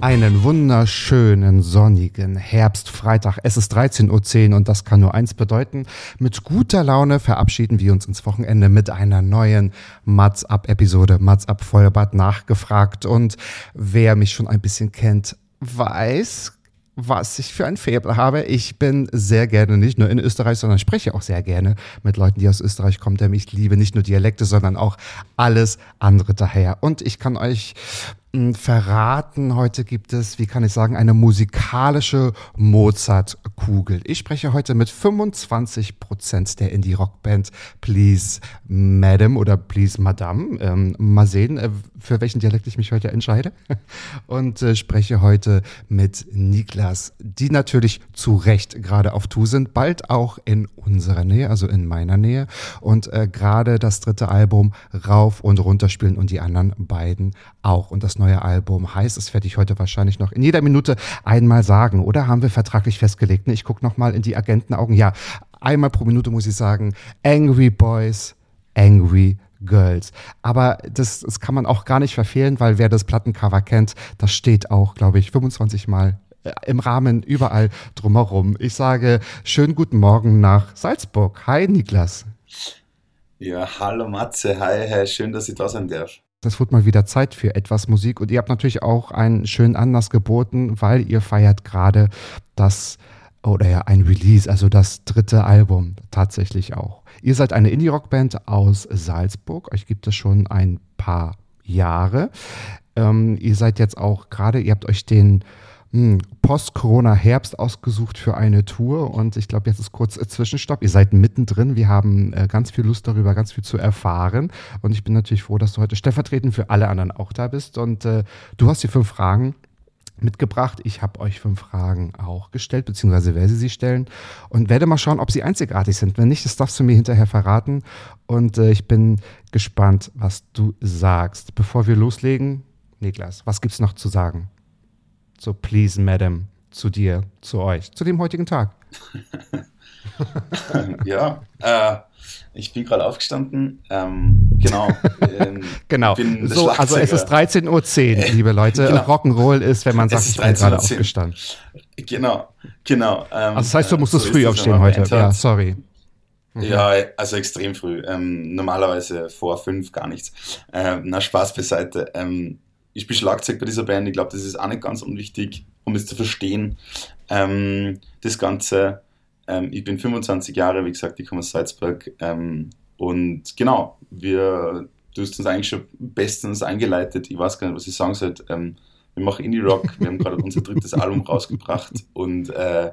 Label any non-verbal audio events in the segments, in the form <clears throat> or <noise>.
Einen wunderschönen sonnigen Herbstfreitag. Es ist 13.10 Uhr und das kann nur eins bedeuten. Mit guter Laune verabschieden wir uns ins Wochenende mit einer neuen Mats Up Episode. Mats Up Vollbart nachgefragt. Und wer mich schon ein bisschen kennt, weiß, was ich für ein Faible habe. Ich bin sehr gerne nicht nur in Österreich, sondern spreche auch sehr gerne mit Leuten, die aus Österreich kommen, denn ich liebe nicht nur Dialekte, sondern auch alles andere daher. Und ich kann euch verraten, heute gibt es, wie kann ich sagen, eine musikalische Mozart-Kugel. Ich spreche heute mit 25 Prozent der Indie-Rock-Band Please Madam oder Please Madame. Ähm, mal sehen, äh, für welchen Dialekt ich mich heute entscheide. <laughs> Und äh, spreche heute mit Niklas, die natürlich zu Recht gerade auf Tour sind, bald auch in unserer Nähe, also in meiner Nähe. Und äh, gerade das dritte Album rauf und runter spielen und die anderen beiden auch. Und das neue Album heißt, es werde ich heute wahrscheinlich noch in jeder Minute einmal sagen. Oder haben wir vertraglich festgelegt? Ne, ich gucke nochmal in die Agentenaugen. Ja, einmal pro Minute muss ich sagen, Angry Boys, Angry Girls. Aber das, das kann man auch gar nicht verfehlen, weil wer das Plattencover kennt, das steht auch, glaube ich, 25 Mal äh, im Rahmen überall drumherum. Ich sage schönen guten Morgen nach Salzburg. Hi Niklas. Ja, hallo Matze, hi, hi, schön, dass ich da sein darf. Das wird mal wieder Zeit für etwas Musik und ihr habt natürlich auch einen schönen Anlass geboten, weil ihr feiert gerade das oder ja ein Release, also das dritte Album tatsächlich auch. Ihr seid eine Indie-Rock-Band aus Salzburg, euch gibt es schon ein paar Jahre. Ähm, ihr seid jetzt auch gerade, ihr habt euch den Post-Corona-Herbst ausgesucht für eine Tour und ich glaube, jetzt ist kurz äh, Zwischenstopp. Ihr seid mittendrin. Wir haben äh, ganz viel Lust darüber, ganz viel zu erfahren und ich bin natürlich froh, dass du heute stellvertretend für alle anderen auch da bist und äh, du hast die fünf Fragen mitgebracht. Ich habe euch fünf Fragen auch gestellt, beziehungsweise werde sie stellen und werde mal schauen, ob sie einzigartig sind. Wenn nicht, das darfst du mir hinterher verraten und äh, ich bin gespannt, was du sagst. Bevor wir loslegen, Niklas, was gibt's noch zu sagen? So, please, Madam, zu dir, zu euch, zu dem heutigen Tag. <laughs> ja, äh, ich bin gerade aufgestanden. Ähm, genau. Ähm, <laughs> Genau. So, also es ist Schlagzeuger. 13.10 Uhr, liebe Leute. Genau. Rock'n'Roll ist, wenn man sagt, ich bin gerade 13:10 Uhr. aufgestanden. Genau, genau. Ähm, Also das heißt, du äh, musstest so früh aufstehen heute. Ja, sorry. Ja, also extrem früh. Ähm, normalerweise vor fünf gar nichts. Ähm, na, Spaß beiseite. Ich spiele Schlagzeug bei dieser Band. Ich glaube, das ist auch nicht ganz unwichtig, um es zu verstehen. Ähm, das Ganze. Ähm, ich bin 25 Jahre, wie gesagt, ich komme aus Salzburg. Ähm, und genau, wir, du hast uns eigentlich schon bestens eingeleitet. Ich weiß gar nicht, was ich sagen soll. Ähm, wir machen Indie-Rock. Wir haben gerade unser drittes Album rausgebracht. Und äh,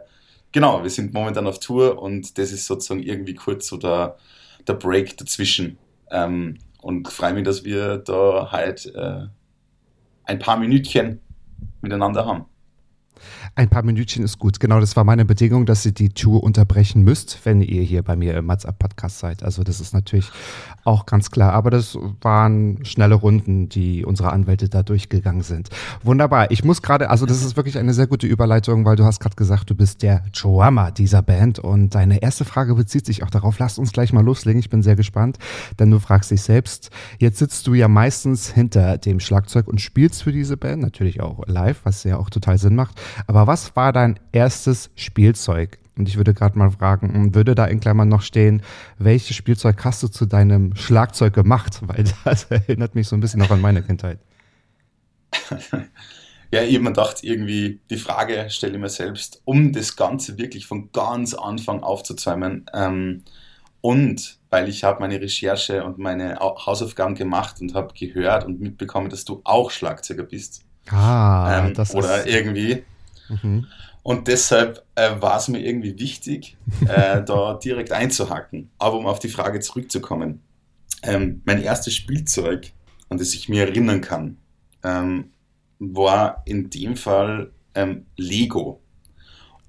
genau, wir sind momentan auf Tour und das ist sozusagen irgendwie kurz so der, der Break dazwischen. Ähm, und freue mich, dass wir da halt äh, ein paar Minütchen miteinander haben. Ein paar Minütchen ist gut. Genau, das war meine Bedingung, dass ihr die Tour unterbrechen müsst, wenn ihr hier bei mir im Mats Up Podcast seid. Also das ist natürlich auch ganz klar. Aber das waren schnelle Runden, die unsere Anwälte da durchgegangen sind. Wunderbar. Ich muss gerade, also das ist wirklich eine sehr gute Überleitung, weil du hast gerade gesagt, du bist der Drummer dieser Band. Und deine erste Frage bezieht sich auch darauf. Lasst uns gleich mal loslegen. Ich bin sehr gespannt, denn du fragst dich selbst. Jetzt sitzt du ja meistens hinter dem Schlagzeug und spielst für diese Band, natürlich auch live, was ja auch total Sinn macht. Aber was war dein erstes Spielzeug? Und ich würde gerade mal fragen, hm, würde da in Klammern noch stehen, welches Spielzeug hast du zu deinem Schlagzeug gemacht? <laughs> Weil das erinnert mich so ein bisschen noch an meine Kindheit. <laughs> Ja, ich habe mir gedacht, irgendwie die Frage stelle ich mir selbst, um das Ganze wirklich von ganz Anfang aufzuzäumen. Ähm, und weil ich habe meine Recherche und meine Hausaufgaben gemacht und habe gehört und mitbekommen, dass du auch Schlagzeuger bist. Ah, ähm, das oder ist... irgendwie. Mhm. Und deshalb äh, war es mir irgendwie wichtig, äh, <laughs> da direkt einzuhacken. Aber um auf die Frage zurückzukommen, ähm, mein erstes Spielzeug, an das ich mir erinnern kann, ähm, war in dem Fall ähm, Lego.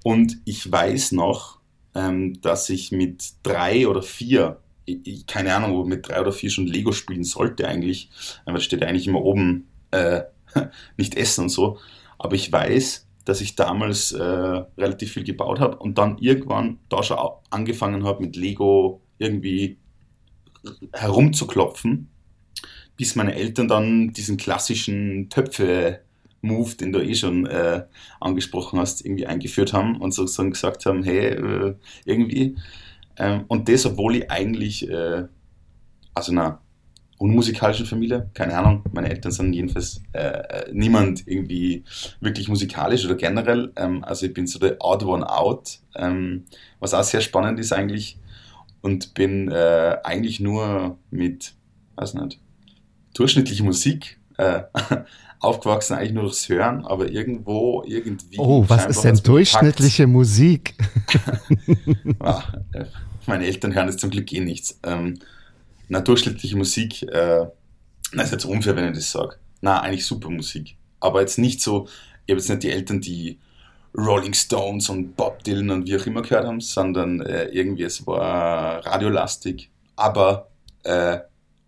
Und ich weiß noch, ähm, dass ich mit drei oder vier, ich, keine Ahnung, ob mit drei oder vier schon Lego spielen sollte eigentlich, weil es steht eigentlich immer oben, äh, <laughs> nicht essen und so. Aber ich weiß, dass ich damals äh, relativ viel gebaut habe und dann irgendwann da schon angefangen habe mit Lego irgendwie herumzuklopfen, bis meine Eltern dann diesen klassischen Töpfe Move, den du eh schon äh, angesprochen hast, irgendwie eingeführt haben und sozusagen gesagt haben, hey, äh, irgendwie. Ähm, und das, obwohl ich eigentlich äh, aus einer unmusikalischen Familie, keine Ahnung, meine Eltern sind jedenfalls äh, niemand irgendwie wirklich musikalisch oder generell. Ähm, also ich bin so der Odd One Out, ähm, was auch sehr spannend ist eigentlich. Und bin äh, eigentlich nur mit, weiß nicht, durchschnittlicher Musik äh, <laughs> aufgewachsen, eigentlich nur durchs Hören, aber irgendwo, irgendwie. Oh, was ist denn durchschnittliche gepackt. Musik? <laughs> ah, meine Eltern hören jetzt zum Glück eh nichts. Ähm, na, durchschnittliche Musik, äh, na, ist jetzt unfair, wenn ich das sage. Na, eigentlich super Musik. Aber jetzt nicht so, ich habe jetzt nicht die Eltern, die Rolling Stones und Bob Dylan und wie auch immer gehört haben, sondern äh, irgendwie es war radiolastig, aber äh,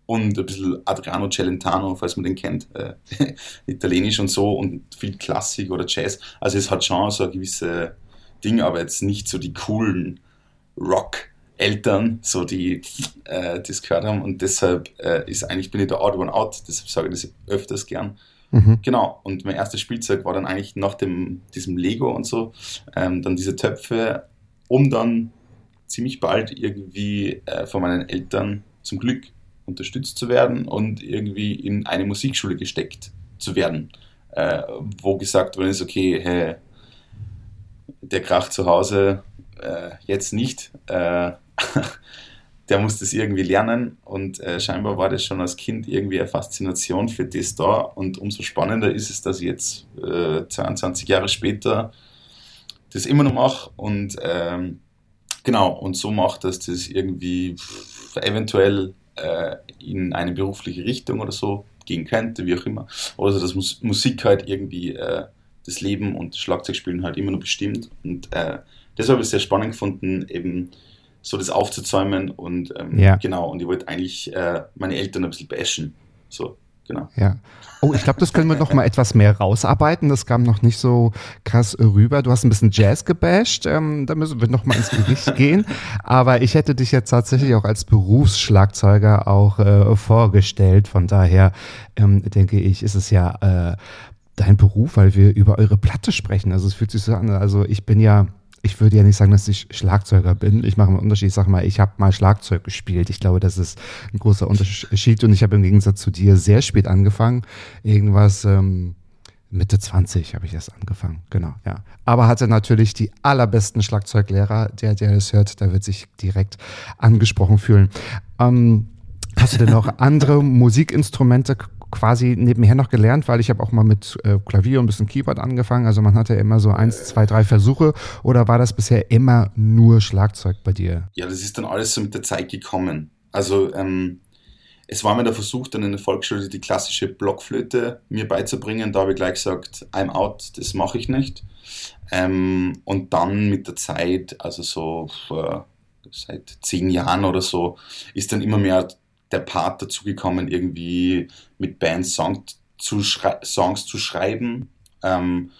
und ein bisschen Adriano Celentano, falls man den kennt, äh, <laughs> italienisch und so und viel Klassik oder Jazz. Also es hat schon so ein gewisse Ding, aber jetzt nicht so die coolen Rock-Eltern, so die äh, das gehört haben. Und deshalb äh, ist eigentlich bin ich der Odd One Out, deshalb sage ich das öfters gern. Mhm. Genau, und mein erstes Spielzeug war dann eigentlich nach dem, diesem Lego und so, ähm, dann diese Töpfe, um dann ziemlich bald irgendwie äh, von meinen Eltern zum Glück unterstützt zu werden und irgendwie in eine Musikschule gesteckt zu werden, äh, wo gesagt worden ist, okay, hey, der Krach zu Hause äh, jetzt nicht, äh, <laughs> der muss das irgendwie lernen und äh, scheinbar war das schon als Kind irgendwie eine Faszination für das da und umso spannender ist es, dass ich jetzt 22 äh, Jahre später das immer noch mache und ähm, genau, und so macht, dass das irgendwie eventuell äh, in eine berufliche Richtung oder so gehen könnte, wie auch immer. Oder so, dass Mus Musik halt irgendwie äh, das Leben und Schlagzeugspielen halt immer noch bestimmt. Und äh, das habe ich sehr spannend gefunden, eben so das aufzuzäumen und ähm, ja. genau, und ich wollte eigentlich äh, meine Eltern ein bisschen bashen. So, genau. Ja. Oh, ich glaube, das können wir noch mal etwas mehr rausarbeiten. Das kam noch nicht so krass rüber. Du hast ein bisschen Jazz gebasht. Ähm, da müssen wir noch mal ins Gericht <laughs> gehen. Aber ich hätte dich jetzt tatsächlich auch als Berufsschlagzeuger auch äh, vorgestellt. Von daher ähm, denke ich, ist es ja äh, dein Beruf, weil wir über eure Platte sprechen. Also es fühlt sich so an. Also ich bin ja ich würde ja nicht sagen, dass ich Schlagzeuger bin. Ich mache einen Unterschied. Ich sage mal, ich habe mal Schlagzeug gespielt. Ich glaube, das ist ein großer Unterschied. Und ich habe im Gegensatz zu dir sehr spät angefangen. Irgendwas ähm, Mitte 20 habe ich erst angefangen. Genau, ja. Aber hatte natürlich die allerbesten Schlagzeuglehrer. Der, der das hört, der wird sich direkt angesprochen fühlen. Ähm, Hast du denn noch <laughs> andere Musikinstrumente quasi nebenher noch gelernt, weil ich habe auch mal mit äh, Klavier und ein bisschen Keyboard angefangen. Also man hatte immer so eins, zwei, drei Versuche. Oder war das bisher immer nur Schlagzeug bei dir? Ja, das ist dann alles so mit der Zeit gekommen. Also ähm, es war mir der Versuch, dann in der Volksschule die klassische Blockflöte mir beizubringen. Da habe ich gleich gesagt, I'm out, das mache ich nicht. Ähm, und dann mit der Zeit, also so äh, seit zehn Jahren oder so, ist dann immer mehr der Part dazugekommen, irgendwie mit Bands Song zu Songs zu schreiben. Ähm,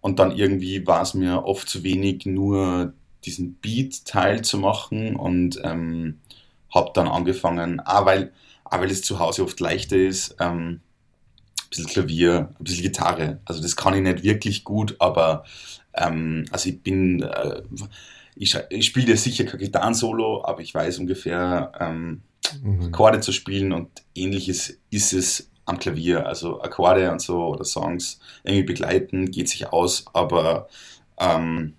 und dann irgendwie war es mir oft zu wenig, nur diesen Beat-Teil zu machen und ähm, habe dann angefangen, ah, weil, ah, weil es zu Hause oft leichter ist, ähm, ein bisschen Klavier, ein bisschen Gitarre. Also das kann ich nicht wirklich gut, aber ähm, also ich bin, äh, ich, ich spiele sicher kein Gitarren-Solo, aber ich weiß ungefähr, ähm, mhm. Akkorde zu spielen und ähnliches ist es am Klavier. Also Akkorde und so oder Songs irgendwie begleiten, geht sich aus, aber ähm,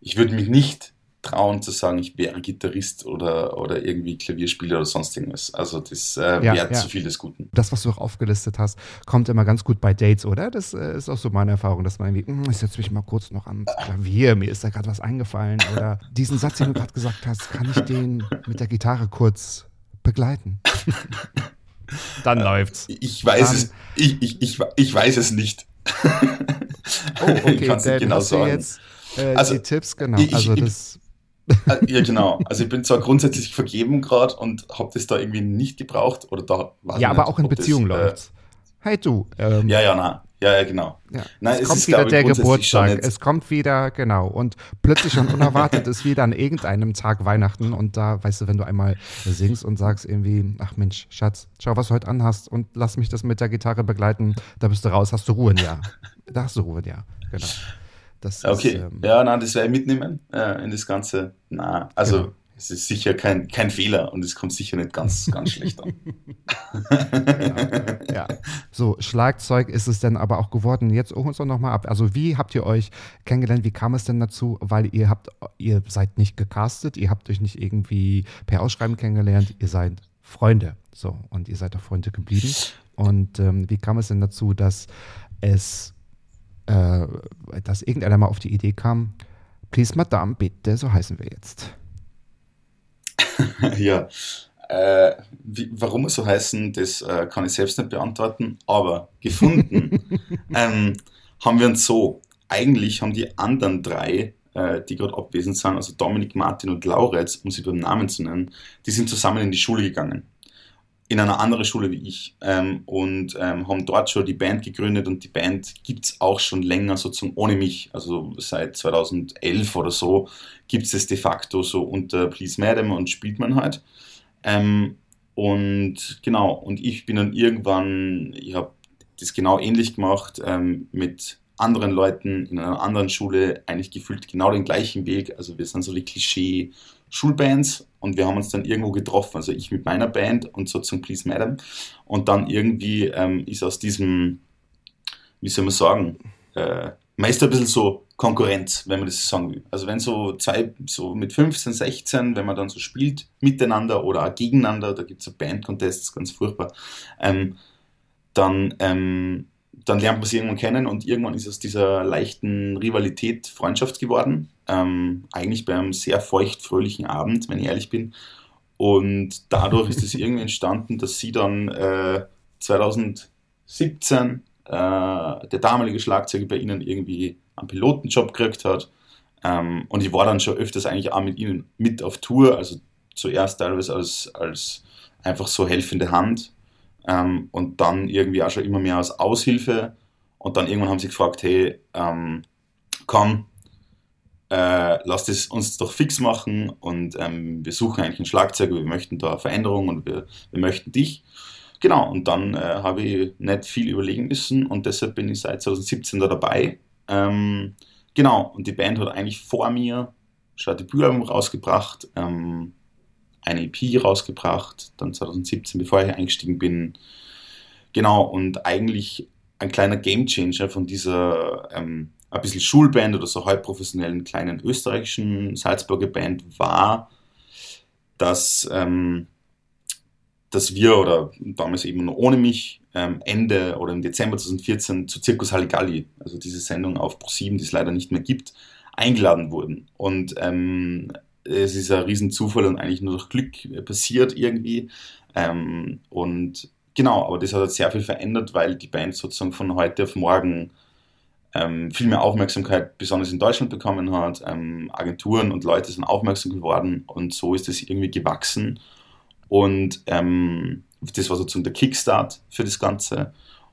ich würde mich nicht trauen zu sagen, ich wäre Gitarrist oder, oder irgendwie Klavierspieler oder sonst irgendwas. Also das äh, Ja, wäre ja. zu viel des Guten. Das, was du auch aufgelistet hast, kommt immer ganz gut bei Dates, oder? Das äh, ist auch so meine Erfahrung, dass man irgendwie, "Hm, ich setze mich mal kurz noch ans Klavier, mir ist da gerade was eingefallen. Oder diesen Satz, den du gerade gesagt hast, kann ich den mit der Gitarre kurz begleiten? <laughs> Dann läuft's. Ich weiß Dann- es, ich, ich, ich, ich weiß es nicht. Oh, okay, <laughs> Ich kann's nicht dann genau hast du sagen. jetzt äh, Also, die Tipps, genau. ich- also ich- das, Äh, Ja, genau. Also ich bin zwar grundsätzlich vergeben gerade und habe das da irgendwie nicht gebraucht oder da weiß ja, aber nicht, auch in ob das, Beziehung äh, läuft's. Hey du, ähm, Ja, ja, na. Ja, ja, genau. Ja. Nein, es es kommt ist, wieder der Geburtstag. Es kommt wieder, genau. Und plötzlich und unerwartet <laughs> ist wieder an irgendeinem Tag Weihnachten. Und da, weißt du, wenn du einmal singst und sagst irgendwie, ach Mensch, Schatz, schau, was du heute anhast und lass mich das mit der Gitarre begleiten, da bist du raus, hast du Ruhe Jahr. Da hast du Ruhe Jahr, genau. Das Okay, ist, ähm, ja, na, das werde ich mitnehmen äh, in das Ganze. Na, also Genau. Es ist sicher kein, kein Fehler und es kommt sicher nicht ganz, ganz schlecht an. <laughs> ja. So, Schlagzeug ist es denn aber auch geworden. Jetzt hol uns doch nochmal ab. Also, wie habt ihr euch kennengelernt? Wie kam es denn dazu? Weil ihr habt, ihr seid nicht gecastet, ihr habt euch nicht irgendwie per Ausschreiben kennengelernt, ihr seid Freunde. So, und ihr seid auch Freunde geblieben. Und ähm, wie kam es denn dazu, dass es, äh, dass irgendeiner mal auf die Idee kam, please Madame, bitte, so heißen wir jetzt. <laughs> ja, äh, wie, warum wir so heißen, das äh, kann ich selbst nicht beantworten, aber gefunden <laughs> ähm, haben wir uns so. Eigentlich haben die anderen drei, äh, die gerade abwesend sind, also Dominik, Martin und Lauretz, um sie beim Namen zu nennen, die sind zusammen in die Schule gegangen. In einer anderen Schule wie ich ähm, und ähm, haben dort schon die Band gegründet und die Band gibt es auch schon länger sozusagen ohne mich, also seit 2011 oder so gibt es es de facto so unter Please Madam und spielt man halt. Ähm, und genau, und ich bin dann irgendwann, ich habe das genau ähnlich gemacht, ähm, mit anderen Leuten in einer anderen Schule, eigentlich gefühlt genau den gleichen Weg. Also wir sind so die Klischee-Schulbands und wir haben uns dann irgendwo getroffen, also ich mit meiner Band und so zum Please Madam. Und dann irgendwie ähm, ist aus diesem, wie soll man sagen, äh, meist ein bisschen so Konkurrenz, wenn man das so sagen will. Also wenn so zwei, so mit 15, 16, wenn man dann so spielt miteinander oder auch gegeneinander, da gibt es so Band-Contests, ganz furchtbar, ähm, dann, ähm, dann lernt man sich irgendwann kennen und irgendwann ist aus dieser leichten Rivalität Freundschaft geworden. Ähm, eigentlich bei einem sehr feucht-fröhlichen Abend, wenn ich ehrlich bin. Und dadurch ist es <laughs> irgendwie entstanden, dass sie dann äh, 2017 äh, der damalige Schlagzeuger bei ihnen irgendwie einen Pilotenjob gekriegt hat. Ähm, und ich war dann schon öfters eigentlich auch mit ihnen mit auf Tour, also zuerst teilweise als, als einfach so helfende Hand ähm, und dann irgendwie auch schon immer mehr als Aushilfe. Und dann irgendwann haben sie gefragt, hey, ähm, komm, äh, lass das uns doch fix machen und ähm, wir suchen eigentlich einen Schlagzeuger, wir möchten da Veränderungen und wir, wir möchten dich. Genau, und dann äh, habe ich nicht viel überlegen müssen und deshalb bin ich seit 2017 da dabei. Ähm, genau, und die Band hat eigentlich vor mir schon ein Debütalbum rausgebracht, ähm, eine EP rausgebracht, dann 2017, bevor ich eingestiegen bin. Genau, und eigentlich ein kleiner Gamechanger von dieser ähm, ein bisschen Schulband oder so halbprofessionellen kleinen österreichischen Salzburger Band war, dass, ähm, dass wir oder damals eben nur ohne mich ähm, Ende oder im Dezember 2014 zu Zirkus Halligalli, also diese Sendung auf Pro7, die es leider nicht mehr gibt, eingeladen wurden. Und ähm, es ist ein Riesenzufall und eigentlich nur durch Glück passiert irgendwie. Ähm, und genau, aber das hat halt sehr viel verändert, weil die Band sozusagen von heute auf morgen ähm, viel mehr Aufmerksamkeit, besonders in Deutschland bekommen hat. Ähm, Agenturen und Leute sind aufmerksam geworden und so ist es irgendwie gewachsen. Und ähm, das war sozusagen der Kickstart für das Ganze.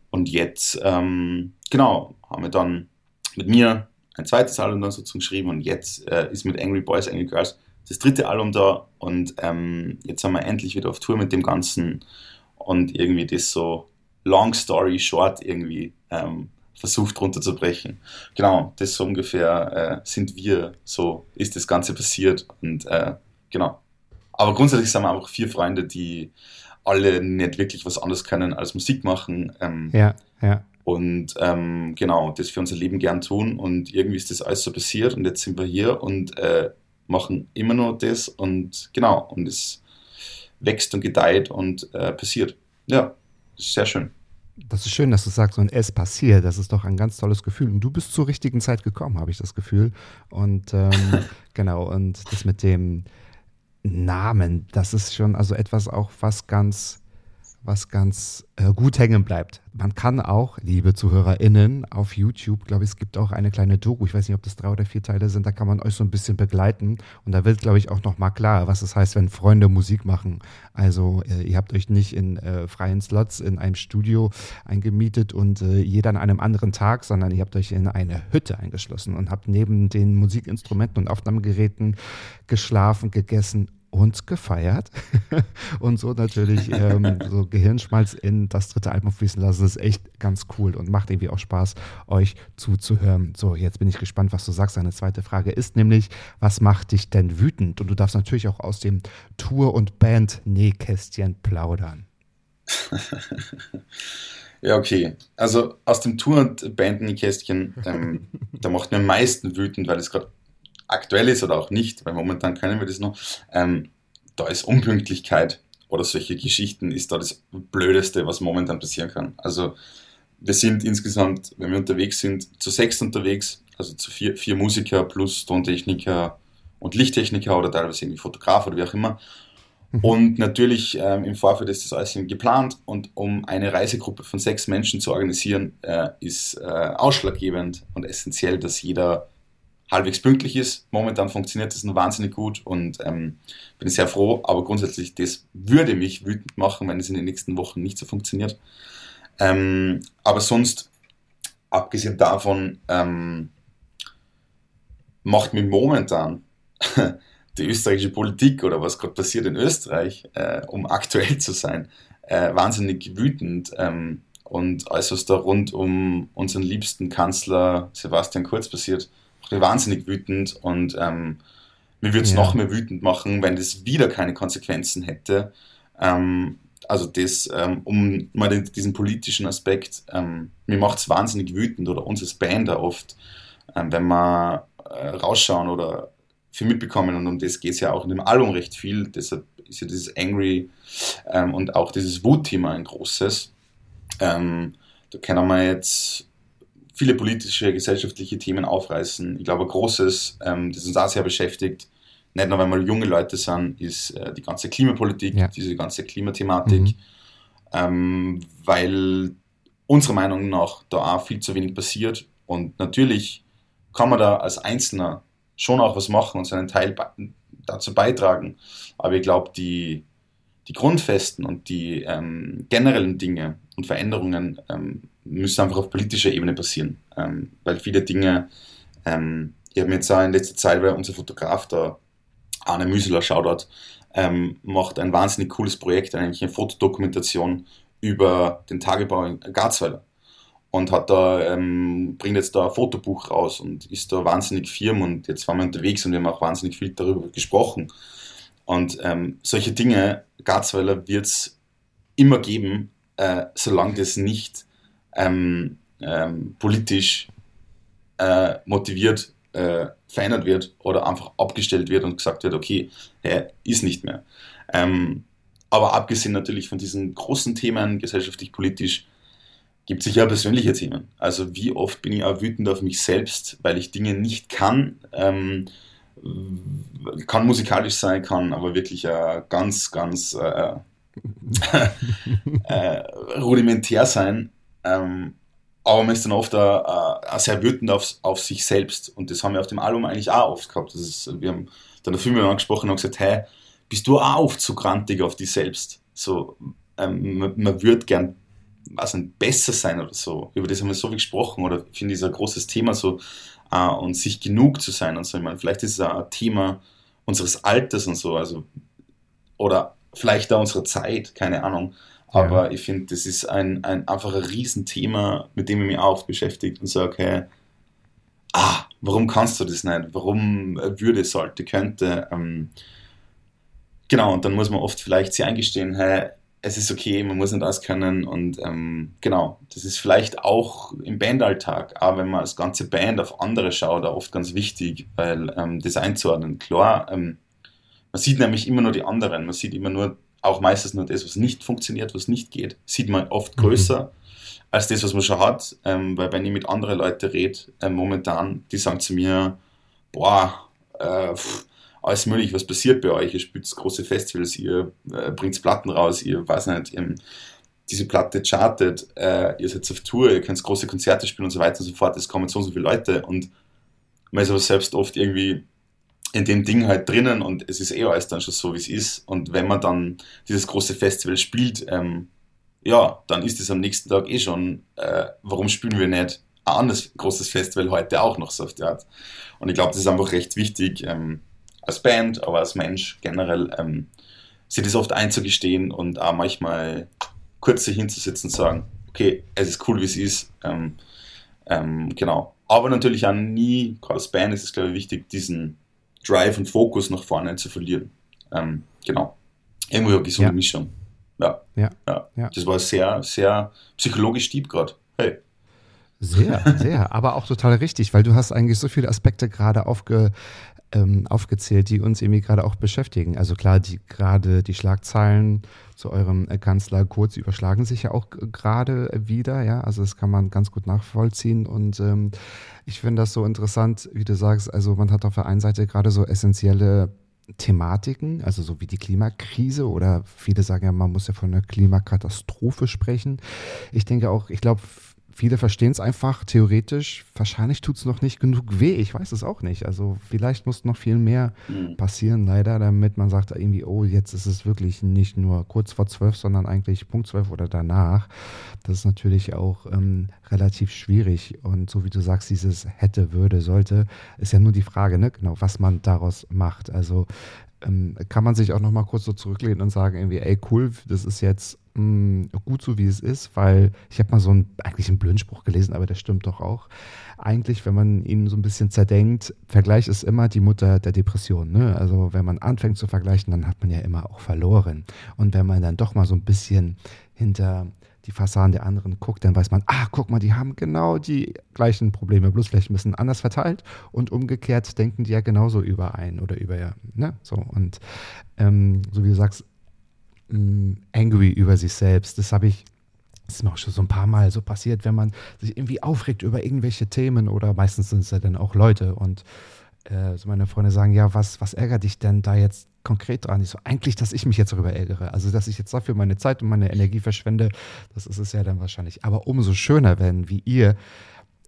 Und jetzt, ähm, genau, haben wir dann mit mir ein zweites Album dann sozusagen geschrieben und jetzt äh, ist mit Angry Boys, Angry Girls das dritte Album da und ähm, jetzt sind wir endlich wieder auf Tour mit dem Ganzen und irgendwie das so long story short irgendwie ähm, versucht runterzubrechen. Genau, das so ungefähr äh, sind wir, so ist das Ganze passiert und äh, genau. Aber grundsätzlich sind wir einfach vier Freunde, die alle nicht wirklich was anderes können als Musik machen. Ähm, Ja, ja. und ähm, genau, das für unser Leben gern tun. Und irgendwie ist das alles so passiert und jetzt sind wir hier und äh, machen immer nur das und genau, und es wächst und gedeiht und äh, passiert. Ja, sehr schön. Das ist schön, dass du sagst, und es passiert. Das ist doch ein ganz tolles Gefühl. Und du bist zur richtigen Zeit gekommen, habe ich das Gefühl. Und ähm, <laughs> genau, und das mit dem Namen, das ist schon also etwas auch, was ganz was ganz äh, gut hängen bleibt. Man kann auch, liebe ZuhörerInnen, auf YouTube, glaube ich, es gibt auch eine kleine Doku, ich weiß nicht, ob das drei oder vier Teile sind, da kann man euch so ein bisschen begleiten und da wird, glaube ich, auch nochmal klar, was es heißt, wenn Freunde Musik machen. Also äh, ihr habt euch nicht in äh, freien Slots in einem Studio eingemietet und äh, jeder an einem anderen Tag, sondern ihr habt euch in eine Hütte eingeschlossen und habt neben den Musikinstrumenten und Aufnahmegeräten geschlafen, gegessen und gefeiert <laughs> und so natürlich ähm, so Gehirnschmalz in das dritte Album fließen lassen. Das ist echt ganz cool und macht irgendwie auch Spaß, euch zuzuhören. So, jetzt bin ich gespannt, was du sagst. Eine zweite Frage ist nämlich, was macht dich denn wütend? Und du darfst natürlich auch aus dem Tour- und Band-Nähkästchen plaudern. <laughs> Ja, okay. Also aus dem Tour- und Band-Nähkästchen, ähm, da macht mir am meisten wütend, weil es gerade aktuell ist oder auch nicht, weil momentan können wir das noch, ähm, da ist Unpünktlichkeit oder solche Geschichten ist da das Blödeste, was momentan passieren kann. Also wir sind insgesamt, wenn wir unterwegs sind, zu sechs unterwegs, also zu vier, vier Musiker plus Tontechniker und Lichttechniker oder teilweise irgendwie Fotograf oder wie auch immer. Mhm. Und natürlich ähm, im Vorfeld ist das alles geplant und um eine Reisegruppe von sechs Menschen zu organisieren, äh, ist äh, ausschlaggebend und essentiell, dass jeder halbwegs pünktlich ist. Momentan funktioniert das nur wahnsinnig gut und ähm, bin sehr froh, aber grundsätzlich, das würde mich wütend machen, wenn es in den nächsten Wochen nicht so funktioniert. Ähm, aber sonst, abgesehen davon, ähm, macht mich momentan <laughs> die österreichische Politik oder was gerade passiert in Österreich, äh, um aktuell zu sein, äh, wahnsinnig wütend. Ähm, und alles, was da rund um unseren liebsten Kanzler Sebastian Kurz passiert, wahnsinnig wütend und ähm, mir würde es ja. noch mehr wütend machen, wenn das wieder keine Konsequenzen hätte. Ähm, also das, ähm, um mal den, diesen politischen Aspekt, ähm, mir macht es wahnsinnig wütend oder uns als Band oft, ähm, wenn wir äh, rausschauen oder viel mitbekommen und um das geht es ja auch in dem Album recht viel, deshalb ist ja dieses Angry ähm, und auch dieses Wut-Thema ein großes. Da können wir jetzt viele politische, gesellschaftliche Themen aufreißen. Ich glaube, ein großes, ähm, das uns auch sehr beschäftigt, nicht nur, weil wir junge Leute sind, ist äh, die ganze Klimapolitik, ja. diese ganze Klimathematik, mhm. ähm, weil unserer Meinung nach da auch viel zu wenig passiert. Und natürlich kann man da als Einzelner schon auch was machen und seinen Teil dazu beitragen. Aber ich glaube, die, die Grundfesten und die ähm, generellen Dinge und Veränderungen ähm, müssen einfach auf politischer Ebene passieren. Ähm, weil viele Dinge, ähm, ich habe mir jetzt auch in letzter Zeit, weil unser Fotograf da, Arne Müseler, Shoutout, ähm, macht ein wahnsinnig cooles Projekt, eigentlich eine Fotodokumentation über den Tagebau in Garzweiler. Und hat da, ähm, bringt jetzt da ein Fotobuch raus und ist da wahnsinnig firm und jetzt waren wir unterwegs und wir haben auch wahnsinnig viel darüber gesprochen. Und ähm, solche Dinge, Garzweiler, wird es immer geben, äh, solange das nicht ähm, ähm, politisch äh, motiviert äh, verändert wird oder einfach abgestellt wird und gesagt wird, okay, hey, ist nicht mehr. Ähm, aber abgesehen natürlich von diesen großen Themen, gesellschaftlich, politisch, gibt es sicher persönliche Themen. Also wie oft bin ich auch wütend auf mich selbst, weil ich Dinge nicht kann. Ähm, kann musikalisch sein, kann aber wirklich äh, ganz, ganz äh, <laughs> äh, rudimentär sein. Ähm, aber man ist dann oft auch, sehr wütend auf, auf sich selbst. Und das haben wir auf dem Album eigentlich auch oft gehabt. Das ist, wir haben dann der Film angesprochen und gesagt, hey, bist du auch oft zu grantig auf dich selbst? So, ähm, man, man würde gern was nicht, besser sein oder so. Über das haben wir so viel gesprochen oder ich finde, ist ein großes Thema so äh, und sich genug zu sein und so. Ich meine, vielleicht ist es ein Thema unseres Alters und so, also oder vielleicht auch unserer Zeit, keine Ahnung. Aber ja. ich finde, das ist ein, ein einfach ein Riesenthema, mit dem ich mich auch oft beschäftigt und sage, hey, ah, warum kannst du das nicht? Warum würde, sollte, könnte? Ähm, genau, und dann muss man oft vielleicht sich eingestehen, hey, es ist okay, man muss nicht alles können und ähm, genau, das ist vielleicht auch im Bandalltag, auch wenn man als ganze Band auf andere schaut, auch oft ganz wichtig, weil ähm, das einzuordnen, klar, ähm, man sieht nämlich immer nur die anderen, man sieht immer nur, auch meistens nur das, was nicht funktioniert, was nicht geht, sieht man oft mhm. größer mhm. als das, was man schon hat, ähm, weil wenn ich mit anderen Leuten rede, äh, momentan, die sagen zu mir, boah, äh, pff, alles möglich, was passiert bei euch. Ihr spielt große Festivals, ihr äh, bringt Platten raus, ihr weiß nicht, ihr, diese Platte chartet, äh, ihr seid auf Tour, ihr könnt große Konzerte spielen und so weiter und so fort. Es kommen so und so viele Leute und man ist aber selbst oft irgendwie in dem Ding halt drinnen und es ist eh alles dann schon so, wie es ist. Und wenn man dann dieses große Festival spielt, ähm, ja, dann ist es am nächsten Tag eh schon, äh, warum spielen wir nicht ein anderes großes Festival heute auch noch so auf die Art. Und ich glaube, das ist einfach recht wichtig, ähm, als Band, aber als Mensch generell, ähm, sich das oft einzugestehen und auch manchmal kurz sich hinzusetzen und sagen, okay, es ist cool, wie es ist. Ähm, ähm, genau. Aber natürlich auch nie, als Band ist es, glaube ich, wichtig, diesen Drive und Fokus nach vorne zu verlieren. Ähm, genau. Irgendwo eine gesunde ja. Mischung. Ja. Ja. ja. ja. Das war sehr, sehr psychologisch deep gerade. Hey. Sehr, sehr, aber auch total richtig, weil du hast eigentlich so viele Aspekte gerade aufge, ähm, aufgezählt, die uns irgendwie gerade auch beschäftigen. Also klar, die gerade die Schlagzeilen zu eurem äh, Kanzler Kurz überschlagen sich ja auch gerade wieder, ja. Also das kann man ganz gut nachvollziehen. Und ähm, ich finde das so interessant, wie du sagst, also man hat auf der einen Seite gerade so essentielle Thematiken, also so wie die Klimakrise oder viele sagen ja, man muss ja von einer Klimakatastrophe sprechen. Ich denke auch, ich glaube, Viele verstehen es einfach theoretisch. Wahrscheinlich tut es noch nicht genug weh. Ich weiß es auch nicht. Also vielleicht muss noch viel mehr mhm. passieren, leider, damit man sagt irgendwie, oh, jetzt ist es wirklich nicht nur kurz vor zwölf, sondern eigentlich Punkt zwölf oder danach. Das ist natürlich auch ähm, relativ schwierig. Und so wie du sagst, dieses hätte, würde, sollte, ist ja nur die Frage, ne? genau, was man daraus macht. Also ähm, kann man sich auch noch mal kurz so zurücklehnen und sagen irgendwie, ey, cool, das ist jetzt mh, mm, gut so, wie es ist, weil ich habe mal so einen, eigentlich einen blöden Spruch gelesen, aber der stimmt doch auch. Eigentlich, wenn man ihn so ein bisschen zerdenkt, Vergleich ist immer die Mutter der Depression. Ne? Also wenn man anfängt zu vergleichen, dann hat man ja immer auch verloren. Und wenn man dann doch mal so ein bisschen hinter die Fassaden der anderen guckt, dann weiß man, ah, guck mal, die haben genau die gleichen Probleme, bloß vielleicht ein bisschen anders verteilt und umgekehrt denken die ja genauso überein oder über, ne, so und ähm, so wie du sagst, mh, mm, angry über sich selbst. Das habe ich, das ist mir auch schon so ein paar Mal so passiert, wenn man sich irgendwie aufregt über irgendwelche Themen oder meistens sind es ja dann auch Leute und äh, so meine Freunde sagen, ja, was, was ärgert dich denn da jetzt konkret dran? Ich so, eigentlich, dass ich mich jetzt darüber ärgere. Also, dass ich jetzt dafür meine Zeit und meine Energie verschwende, das ist es ja dann wahrscheinlich. Aber umso schöner, wenn, wie ihr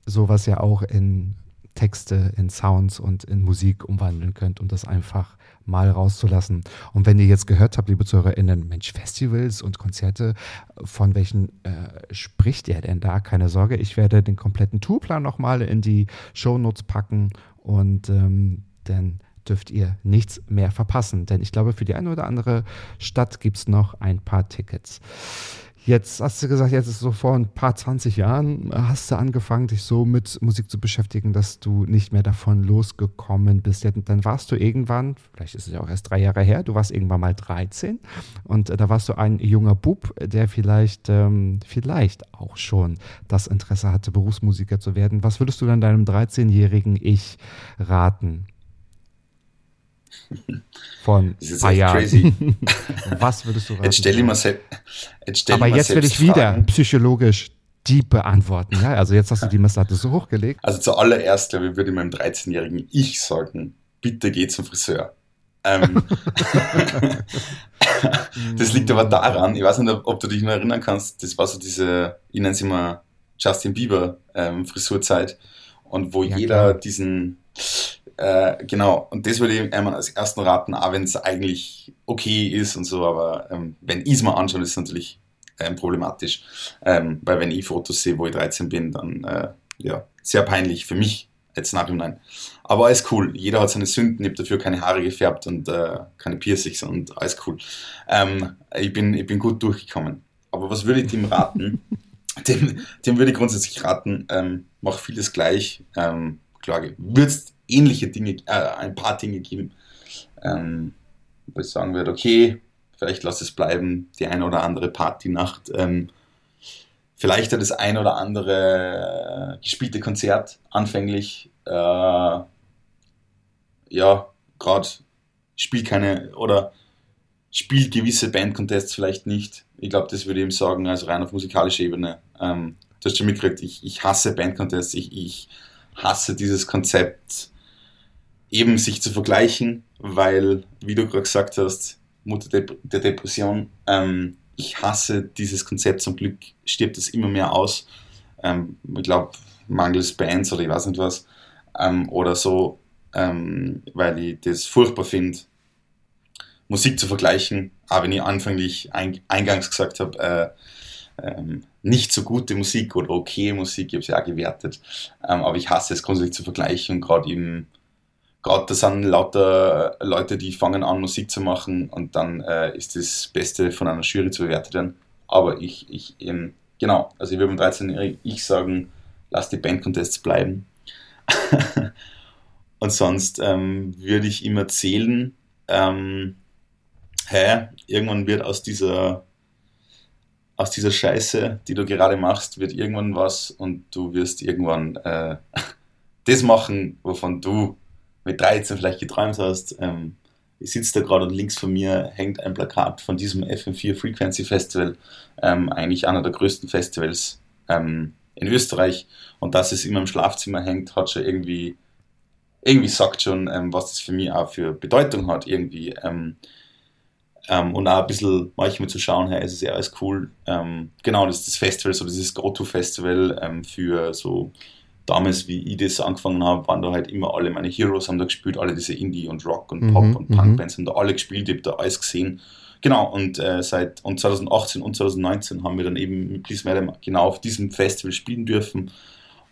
sowas ja auch in Texte, in Sounds und in Musik umwandeln könnt und das einfach mal rauszulassen. Und wenn ihr jetzt gehört habt, liebe ZuhörerInnen, Mensch, Festivals und Konzerte, von welchen äh, spricht ihr denn da? Keine Sorge, ich werde den kompletten Tourplan nochmal in die Shownotes packen und ähm, dann dürft ihr nichts mehr verpassen. Denn ich glaube, für die eine oder andere Stadt gibt es noch ein paar Tickets. Jetzt hast du gesagt, jetzt ist so vor ein paar 20 Jahren hast du angefangen, dich so mit Musik zu beschäftigen, dass du nicht mehr davon losgekommen bist. Dann warst du irgendwann, vielleicht ist es ja auch erst drei Jahre her, du warst irgendwann mal 13 und da warst du ein junger Bub, der vielleicht, ähm, vielleicht auch schon das Interesse hatte, Berufsmusiker zu werden. Was würdest du dann deinem 13-jährigen Ich raten? <laughs> Von das ist Jahren. crazy. <laughs> Was würdest du raten? Jetzt stell ich mal selbst. Aber jetzt will ich wieder Fragen. psychologisch die beantworten. Ja? Also jetzt hast du die Messlatte so hochgelegt. Also zuallererst, glaube ich, würde ich meinem 13-jährigen Ich sagen, bitte geh zum Friseur. Ähm, <laughs> das liegt aber daran, ich weiß nicht, ob du dich noch erinnern kannst, das war so diese, ich nenne es immer Justin Bieber ähm, Frisurzeit und wo ja, jeder klar. diesen äh, genau, und das würde ich einmal als ersten raten, auch wenn es eigentlich okay ist und so, aber ähm, wenn ich es mal anschaue, ist es natürlich ähm, problematisch, ähm, weil wenn ich Fotos sehe, wo ich 13 bin, dann äh, ja, sehr peinlich für mich jetzt nachhinein. Aber alles cool, jeder hat seine Sünden, ich habe dafür keine Haare gefärbt und äh, keine Piercings und alles cool. Ähm, ich, bin, ich bin gut durchgekommen. Aber was würde ich dem raten? <laughs> dem, dem würde ich grundsätzlich raten, ähm, mach vieles gleich. Ähm, klar, würdest ähnliche Dinge, äh, ein paar Dinge geben, ähm, wo ich sagen würde, okay, vielleicht lass es bleiben, die eine oder andere Partynacht. Ähm, vielleicht das ein oder andere äh, gespielte Konzert anfänglich. Äh, ja, gerade spielt keine oder spielt gewisse Bandcontests vielleicht nicht. Ich glaube, das würde ich eben sagen, also rein auf musikalischer Ebene. Ähm, du hast schon mitgekriegt, ich, ich hasse Bandcontests, ich, ich hasse dieses Konzept, eben sich zu vergleichen, weil, wie du gerade gesagt hast, Mutter der Depression, ähm, ich hasse dieses Konzept, zum Glück stirbt es immer mehr aus. Ähm, ich glaube, mangels Bands oder ich weiß nicht was, ähm, oder so, ähm, weil ich das furchtbar finde, Musik zu vergleichen, aber wenn ich anfänglich ein, eingangs gesagt habe, äh, ähm, nicht so gute Musik oder okay Musik, ich habe sie auch gewertet, ähm, aber ich hasse es grundsätzlich zu vergleichen, gerade eben, gerade da sind lauter Leute, die fangen an Musik zu machen und dann äh, ist das Beste von einer Jury zu bewertet werden, aber ich, ich ähm, genau, also ich würde mit 13-Jährigen ich sagen, lass die Bandcontests bleiben. <laughs> Und sonst ähm, würde ich ihm erzählen, ähm, hä, irgendwann wird aus dieser, aus dieser Scheiße, die du gerade machst, wird irgendwann was und du wirst irgendwann äh, <laughs> das machen, wovon du mit 13 vielleicht geträumt hast. Ähm, ich sitze da gerade und links von mir hängt ein Plakat von diesem FM4 Frequency Festival, ähm, eigentlich einer der größten Festivals ähm, in Österreich. Und dass es immer im Schlafzimmer hängt, hat schon irgendwie, irgendwie sagt schon, ähm, was das für mich auch für Bedeutung hat. Irgendwie. Ähm, ähm, und auch ein bisschen manchmal zu schauen, hey, es ist ja alles cool. Ähm, genau, das ist das Festival, so dieses Go-To-Festival für so damals, wie ich das angefangen habe, waren da halt immer alle meine Heroes, haben da gespielt, alle diese Indie und Rock und Pop mhm, und Punk-Bands mhm. haben da alle gespielt, ich habe da alles gesehen. Genau, und äh, seit und 2018 und 2019 haben wir dann eben mit Please Madam genau auf diesem Festival spielen dürfen.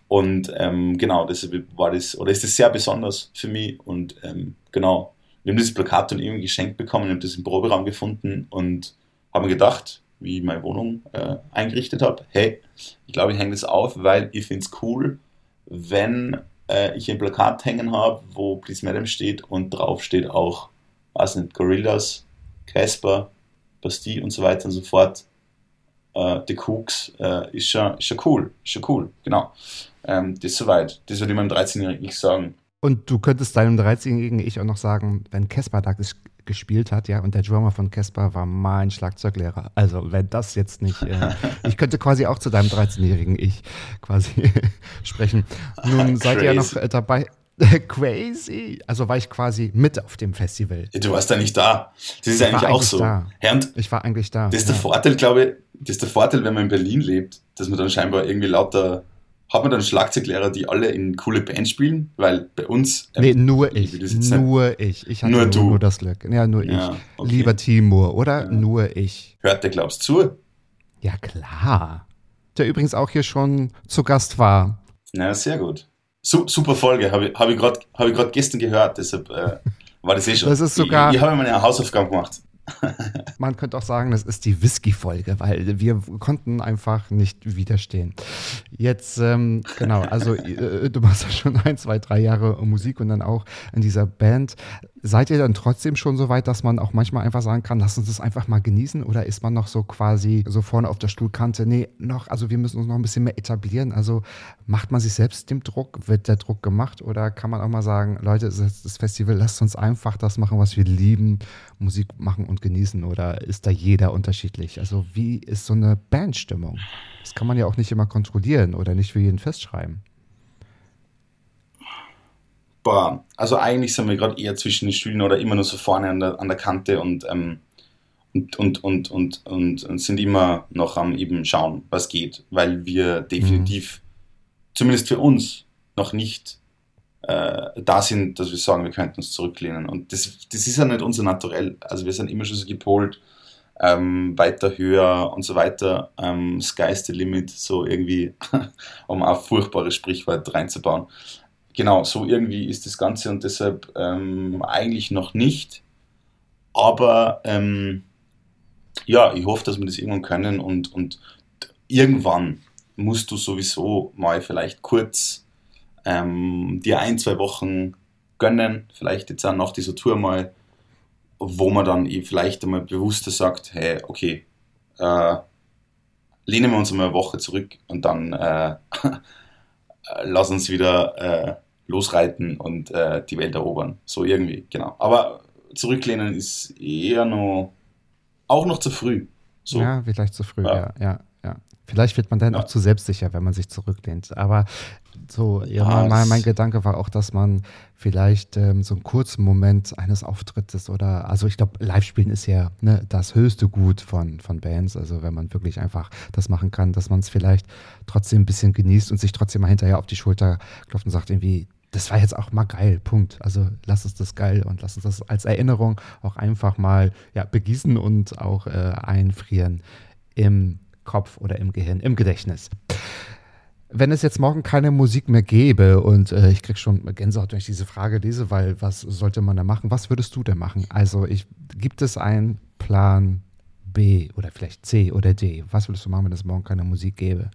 Und ähm, genau, deshalb war das, oder ist das sehr besonders für mich. Und ähm, genau, wir haben dieses Plakat dann irgendwie geschenkt bekommen, ich habe das im Proberaum gefunden und habe mir gedacht, wie ich meine Wohnung äh, eingerichtet habe, hey, ich glaube, ich hänge das auf, weil ich finde es cool, wenn äh, ich ein Plakat hängen habe, wo Please Madam steht und drauf steht auch, weiß nicht, Gorillas, Casper, Bastille und so weiter und so fort. Äh, The Cooks äh, ist, schon, ist schon cool, ist schon cool, genau. Ähm, das ist soweit. Das würde ich meinem 13-Jährigen nicht sagen. Und du könntest deinem 13-jährigen Ich auch noch sagen, wenn Casper da gespielt hat, ja, und der Drummer von Casper war mein Schlagzeuglehrer. Also, wenn das jetzt nicht, äh, <laughs> ich könnte quasi auch zu deinem 13-jährigen Ich quasi <laughs> sprechen. Nun <laughs> seid ihr ja noch äh, dabei. Crazy. Also war ich quasi mit auf dem Festival. Ja, du warst da nicht da. Das ist ich eigentlich auch so. Da. ich war eigentlich da. Das ist ja. der Vorteil, glaube ich, das ist der Vorteil, wenn man in Berlin lebt, dass man dann scheinbar irgendwie lauter hat man dann Schlagzeuglehrer, die alle in coole Bands spielen? Weil bei uns. Ähm, nee, nur ich. Nur ich. Ich hatte nur, nur, nur das Glück. Ja, nur ja, ich. Okay. Lieber Timur, oder? Ja. Nur ich. Hört der, glaubst du, zu? Ja, klar. Der übrigens auch hier schon zu Gast war. Na, sehr gut. Su super Folge, habe ich, hab ich gerade hab gestern gehört, deshalb äh, war das eh schon. Das ist sogar. Ich, ich habe meine Hausaufgaben gemacht. <laughs> Man könnte auch sagen, das ist die Whisky-Folge, weil wir konnten einfach nicht widerstehen. Jetzt, ähm, genau, also äh, du machst ja schon ein, zwei, drei Jahre Musik und dann auch in dieser Band. Seid ihr dann trotzdem schon so weit, dass man auch manchmal einfach sagen kann, lass uns das einfach mal genießen? Oder ist man noch so quasi so vorne auf der Stuhlkante? Nee, noch, also wir müssen uns noch ein bisschen mehr etablieren. Also macht man sich selbst dem Druck? Wird der Druck gemacht? Oder kann man auch mal sagen, Leute, das Festival, lasst uns einfach das machen, was wir lieben, Musik machen und genießen? Oder ist da jeder unterschiedlich? Also wie ist so eine Bandstimmung? Das kann man ja auch nicht immer kontrollieren oder nicht für jeden festschreiben boah, also eigentlich sind wir gerade eher zwischen den Stühlen oder immer nur so vorne an der, an der Kante und, ähm, und, und, und, und, und, und, sind immer noch am eben schauen, was geht, weil wir definitiv, mhm. zumindest für uns, noch nicht äh, da sind, dass wir sagen, wir könnten uns zurücklehnen. Und das, das ist ja nicht unser Naturell. Also wir sind immer schon so gepolt, ähm, weiter, höher und so weiter. Ähm, Sky's the limit, so irgendwie, <laughs> um auf furchtbare Sprichwort reinzubauen genau, so irgendwie ist das Ganze und deshalb ähm, eigentlich noch nicht. Aber ähm, ja, ich hoffe, dass wir das irgendwann können und, und irgendwann musst du sowieso mal vielleicht kurz ähm, dir ein, zwei Wochen gönnen, vielleicht jetzt auch nach dieser Tour mal wo man dann eh vielleicht einmal bewusster sagt, hey, okay, äh, lehnen wir uns einmal eine Woche zurück und dann äh, <laughs> lass uns wieder äh, losreiten und äh, die Welt erobern. So irgendwie, genau. Aber zurücklehnen ist eher noch, auch noch zu früh. So. Ja, vielleicht zu früh, ja, ja. ja, ja. Vielleicht wird man dann ja. auch zu selbstsicher, wenn man sich zurücklehnt. Aber so, ja, ja mein, mein, Gedanke war auch, dass man vielleicht ähm, so einen kurzen Moment eines Auftrittes oder, also ich glaube, Live-Spielen ist ja ne, das höchste Gut von, von Bands. Also wenn man wirklich einfach das machen kann, dass man es vielleicht trotzdem ein bisschen genießt und sich trotzdem mal hinterher auf die Schulter klopft und sagt irgendwie, das war jetzt auch mal geil, Punkt. Also lass uns das geil und lass uns das als Erinnerung auch einfach mal ja, begießen und auch äh, einfrieren im Kopf oder im Gehirn, im Gedächtnis. Wenn es jetzt morgen keine Musik mehr gäbe und äh, ich kriege schon Gänsehaut, wenn ich diese Frage lese, weil was sollte man da machen? Was würdest du denn machen? Also ich, gibt es einen Plan B oder vielleicht C oder D? Was würdest du machen, wenn es morgen keine Musik gäbe?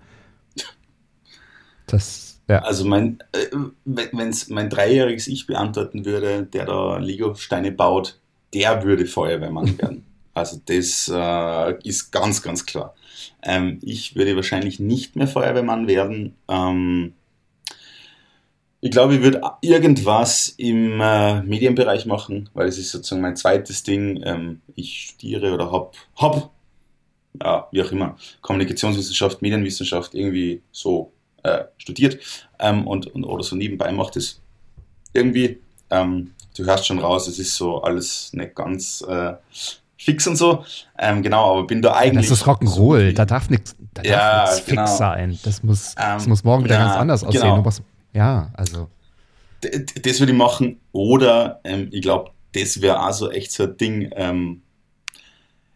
Das, ja. Also mein, äh, wenn es mein dreijähriges Ich beantworten würde, der da Lego-Steine baut, der würde Feuerwehrmann <laughs> werden. Also das äh, ist ganz, ganz klar. Ähm, ich würde wahrscheinlich nicht mehr Feuerwehrmann werden. Ähm, ich glaube, ich würde irgendwas im äh, Medienbereich machen, weil es ist sozusagen mein zweites Ding. Ähm, ich studiere oder hab, hab, ja, wie auch immer, Kommunikationswissenschaft, Medienwissenschaft irgendwie so äh, studiert ähm, und, und, oder so nebenbei macht es irgendwie. Ähm, du hörst schon raus, es ist so alles nicht ganz äh, fix und so. Ähm, genau, aber bin da eigentlich. Das ist Rock'n'Roll, so da darf nichts ja, genau. fix sein. Das muss, das muss morgen wieder ja, ganz anders aussehen. Genau. Was, ja, also. D das würde ich machen. Oder ähm, ich glaube, das wäre auch so echt so ein Ding. Ähm,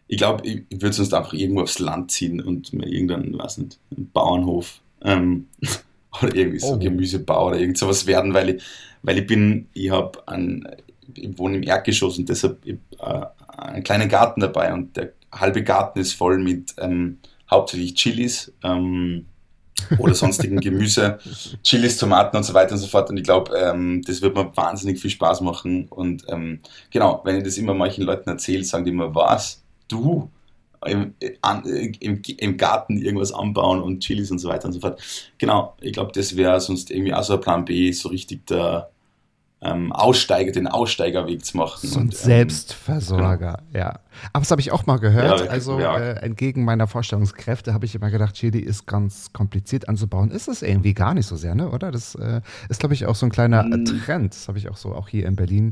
ich glaube, ich, ich würde sonst einfach irgendwo aufs Land ziehen und mir irgendeinen, weiß nicht, einen Bauernhof ähm, <laughs> oder irgendwie so oh. Gemüsebau oder irgend sowas werden, weil ich, weil ich bin, ich habe ein, ich wohne im Erdgeschoss und deshalb ich, äh, einen kleinen Garten dabei und der halbe Garten ist voll mit ähm, hauptsächlich Chilis ähm, oder sonstigen <laughs> Gemüse, Chilis, Tomaten und so weiter und so fort. Und ich glaube, ähm, das wird mir wahnsinnig viel Spaß machen. Und ähm, genau, wenn ich das immer manchen Leuten erzähle, sagen die immer, was? Du? Im, im, im, Garten irgendwas anbauen und Chilis und so weiter und so fort. Genau, ich glaube, das wäre sonst irgendwie auch so ein Plan B, so richtig der, ähm, Aussteiger, den Aussteigerweg zu machen. So ein und, ähm, Selbstversorger, genau. ja. Aber das habe ich auch mal gehört. Ja, also ja. Äh, entgegen meiner Vorstellungskräfte habe ich immer gedacht, Chili ist ganz kompliziert anzubauen. Ist es irgendwie gar nicht so sehr, ne? Oder? Das äh, ist, glaube ich, auch so ein kleiner mhm. Trend. Das habe ich auch so auch hier in Berlin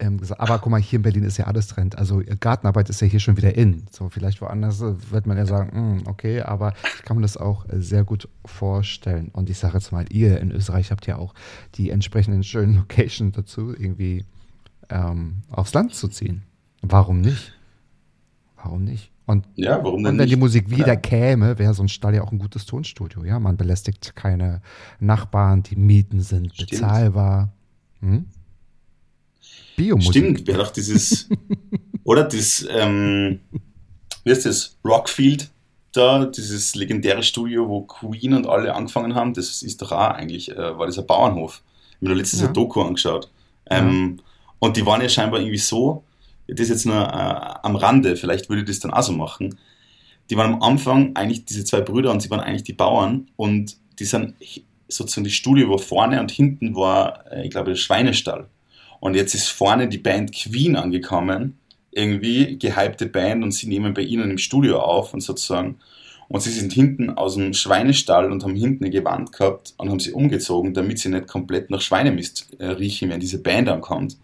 ähm, gesagt, aber guck mal, hier in Berlin ist ja alles Trend. Also Gartenarbeit ist ja hier schon wieder in. So vielleicht woanders äh, wird man ja sagen, mh, hm, okay, aber ich kann mir das auch äh, sehr gut vorstellen. Und ich sage jetzt mal, ihr in Österreich habt ja auch die entsprechenden schönen <laughs> Locations dazu, irgendwie ähm, aufs Land zu ziehen. Warum nicht? Warum nicht? Und, ja, warum denn und wenn nicht? die Musik wieder ja. käme, wäre so ein Stall ja auch ein gutes Tonstudio. Ja, man belästigt keine Nachbarn, die Mieten sind Stimmt. bezahlbar. Hm? Biomusik. Stimmt, wäre doch dieses, <laughs> oder das, ähm, wie heißt das, Rockfield da, dieses legendäre Studio, wo Queen und alle angefangen haben, das ist doch auch eigentlich, äh, war das ein Bauernhof. Ich habe mir letztes ja. Jahr Doku angeschaut. Ähm, ja. Und die waren ja scheinbar irgendwie so, das ist jetzt nur äh, am Rande, vielleicht würde ich das dann auch so machen. Die waren am Anfang eigentlich diese zwei Brüder und sie waren eigentlich die Bauern und die sind sozusagen das Studio war vorne und hinten war, äh, ich glaube, der Schweinestall. Und jetzt ist vorne die Band Queen angekommen, irgendwie gehypte Band und sie nehmen bei ihnen im Studio auf und sozusagen. Und sie sind hinten aus dem Schweinestall und haben hinten eine Gewand gehabt und haben sie umgezogen, damit sie nicht komplett nach Schweinemist äh, riechen, wenn diese Band ankommt.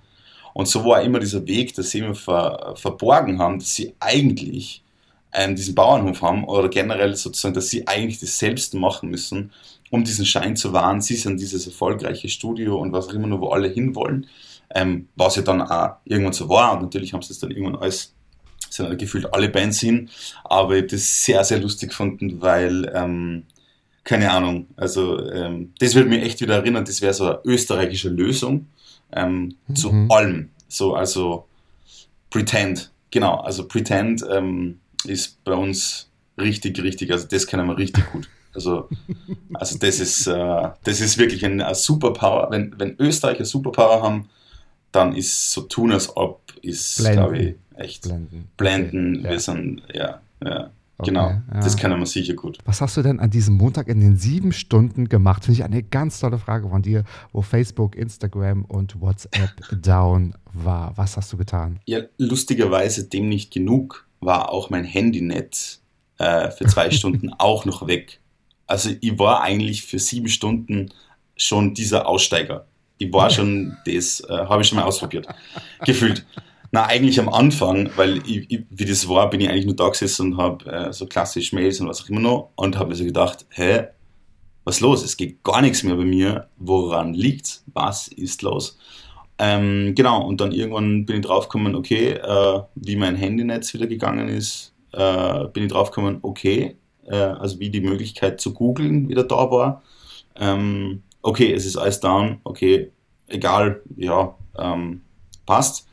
Und so war immer dieser Weg, dass sie immer ver, verborgen haben, dass sie eigentlich ähm, diesen Bauernhof haben oder generell sozusagen, dass sie eigentlich das selbst machen müssen, um diesen Schein zu wahren. Sie sind dieses erfolgreiche Studio und was auch immer nur, wo alle hinwollen ähm, was ja dann auch irgendwann so war. Und natürlich haben sie das dann irgendwann alles, sind gefühlt alle Bands hin, aber ich habe das sehr, sehr lustig gefunden, weil, ähm, keine Ahnung, also ähm, das würde mich echt wieder erinnern, das wäre so eine österreichische Lösung ähm, mhm. zu allem. So, also Pretend, genau, also Pretend ähm, ist bei uns richtig, richtig, also das kennen wir richtig gut. Also, also das ist, äh, das ist wirklich ein, ein Superpower. Wenn, wenn Österreich ein Superpower haben, dann ist so tun als ob, ist, glaube ich, echt blenden. blenden. Okay, wir sind, ja, ja. Okay, genau, ja. das können wir sicher gut. Was hast du denn an diesem Montag in den sieben Stunden gemacht? Finde ich eine ganz tolle Frage von dir, wo Facebook, Instagram und WhatsApp <laughs> down war. Was hast du getan? Ja, lustigerweise dem nicht genug war auch mein Handynetz äh, für zwei <laughs> Stunden auch noch weg. Also ich war eigentlich für sieben Stunden schon dieser Aussteiger. Ich war schon, das äh, habe ich schon mal ausprobiert, gefühlt. Na, eigentlich am Anfang, weil ich, ich, wie das war, bin ich eigentlich nur da gesessen und habe äh, so klassisch Mails und was auch immer noch und habe mir so gedacht, hä, was ist los? Es geht gar nichts mehr bei mir. Woran liegt's? Was ist los? Ähm, genau, und dann irgendwann bin ich draufgekommen, okay, äh, wie mein Handynetz wieder gegangen ist, äh, bin ich draufgekommen, okay, äh, also wie die Möglichkeit zu googeln wieder da war. Ähm, okay, es ist alles down, okay, egal, ja, ähm, passt.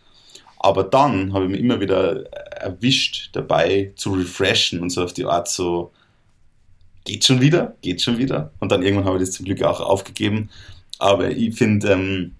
Aber dann habe ich mich immer wieder erwischt dabei zu refreshen und so auf die Art so, geht schon wieder, geht schon wieder. Und dann irgendwann habe ich das zum Glück auch aufgegeben. Aber ich finde, ähm,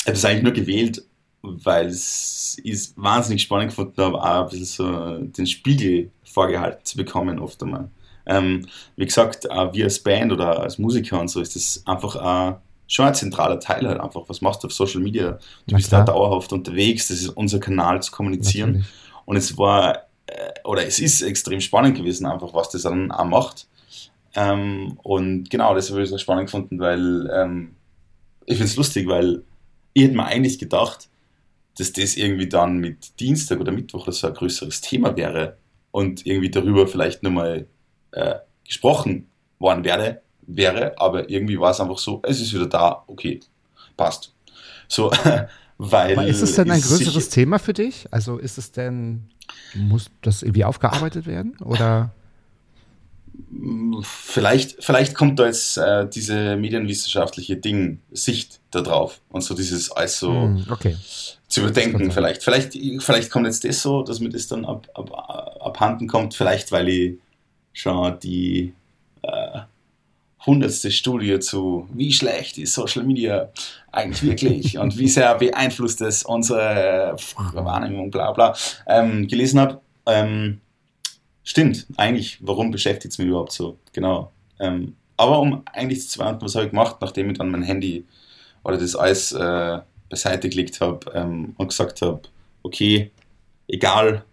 ich habe es eigentlich nur gewählt, weil es ist wahnsinnig spannend gefunden habe, auch ein bisschen so den Spiegel vorgehalten zu bekommen oft einmal. Ähm, wie gesagt, auch wir als Band oder als Musiker und so ist das einfach auch schon ein zentraler Teil halt einfach. Was machst du auf Social Media? Du Na bist klar. da dauerhaft unterwegs, das ist unser Kanal zu kommunizieren. Natürlich. Und es war, äh, oder es ist extrem spannend gewesen, einfach was das dann auch macht. Ähm, und genau, das habe ich so spannend gefunden, weil ähm, ich finde es lustig, weil ich hätte mir eigentlich gedacht, dass das irgendwie dann mit Dienstag oder Mittwoch oder so ein größeres Thema wäre und irgendwie darüber vielleicht nochmal äh, gesprochen worden wäre wäre, aber irgendwie war es einfach so, es ist wieder da, okay, passt. So, <laughs> weil. Aber ist es denn ein größeres Thema für dich? Also ist es denn, muss das irgendwie aufgearbeitet werden? Oder? Vielleicht, vielleicht kommt da jetzt äh, diese medienwissenschaftliche Ding, Sicht da drauf und so dieses alles so hm, okay. zu überdenken vielleicht. vielleicht. Vielleicht kommt jetzt das so, dass mir das dann ab, ab, abhanden kommt, vielleicht weil ich schon die äh, hundertste Studie zu, wie schlecht ist Social Media eigentlich wirklich <laughs> und wie sehr beeinflusst es unsere Wahrnehmung, bla bla, ähm, gelesen habe. Ähm, stimmt, eigentlich, warum beschäftigt es mich überhaupt so? Genau. Ähm, aber um eigentlich zu beantworten, was habe ich gemacht, nachdem ich dann mein Handy oder das alles äh, beiseite gelegt habe ähm, und gesagt habe, okay, egal,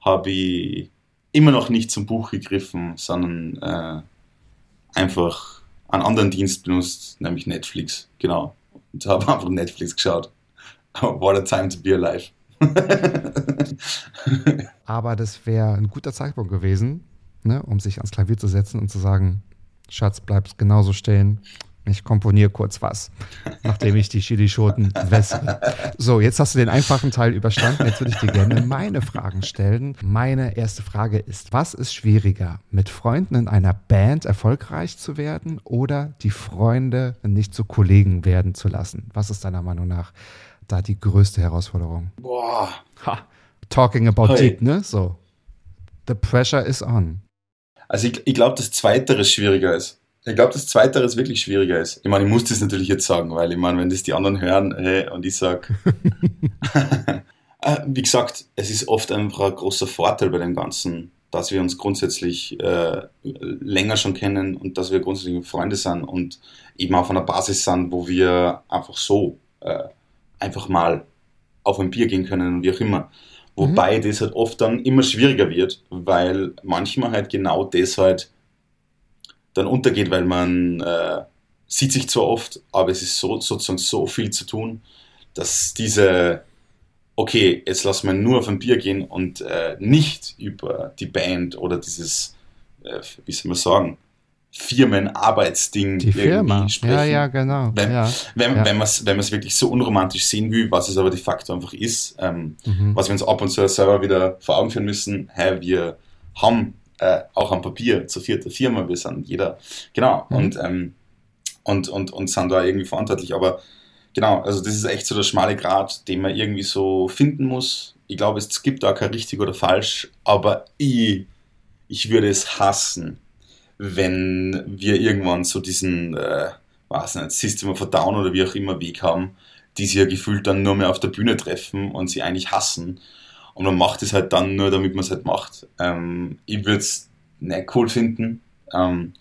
habe ich immer noch nicht zum Buch gegriffen, sondern äh, einfach einen anderen Dienst benutzt, nämlich Netflix. Genau. Und habe einfach Netflix geschaut. What a time to be alive. <laughs> Aber das wäre ein guter Zeitpunkt gewesen, ne, um sich ans Klavier zu setzen und zu sagen, Schatz, bleibst genauso stehen. Ich komponiere kurz was, nachdem ich die Chilischoten wässere. So, jetzt hast du den einfachen Teil überstanden. Jetzt würde ich dir gerne meine Fragen stellen. Meine erste Frage ist, was ist schwieriger, mit Freunden in einer Band erfolgreich zu werden oder die Freunde nicht zu Kollegen werden zu lassen? Was ist deiner Meinung nach da die größte Herausforderung? Boah. Ha. Talking about hey. deep, ne? So. The pressure is on. Also ich, ich glaube, dass Zweiteres schwieriger ist. Ich glaube, dass Zweiteres wirklich schwieriger ist. Ich meine, ich muss das natürlich jetzt sagen, weil ich meine, wenn das die anderen hören hey, und ich sage, <laughs> äh, wie gesagt, es ist oft einfach ein großer Vorteil bei dem Ganzen, dass wir uns grundsätzlich äh, länger schon kennen und dass wir grundsätzlich Freunde sind und eben auf einer Basis sind, wo wir einfach so äh, einfach mal auf ein Bier gehen können und wie auch immer. Wobei mhm. das halt oft dann immer schwieriger wird, weil manchmal halt genau das halt dann untergeht, weil man äh, sieht sich zwar oft, aber es ist so, sozusagen so viel zu tun, dass diese, okay, jetzt lassen wir nur auf ein Bier gehen und äh, nicht über die Band oder dieses, äh, wie soll man sagen, Firmenarbeitsding die Firma. sprechen. Ja, ja, genau. Wenn, ja. wenn, ja. wenn man es wenn wirklich so unromantisch sehen will, was es aber de facto einfach ist, ähm, mhm. was wir uns ab und zu selber wieder vor Augen führen müssen, hey, wir haben äh, auch am Papier zur vierten Firma, wir sind jeder, genau, mhm. und, ähm, und, und, und sind da irgendwie verantwortlich, aber genau, also das ist echt so der schmale Grat, den man irgendwie so finden muss. Ich glaube, es gibt da kein richtig oder falsch, aber ich, ich würde es hassen, wenn wir irgendwann so diesen, äh, weiß nicht, System of a Down oder wie auch immer Weg haben, die sich ja gefühlt dann nur mehr auf der Bühne treffen und sie eigentlich hassen. Und man macht es halt dann nur, damit man es halt macht. Ähm, ich würde es nicht cool finden. Ähm,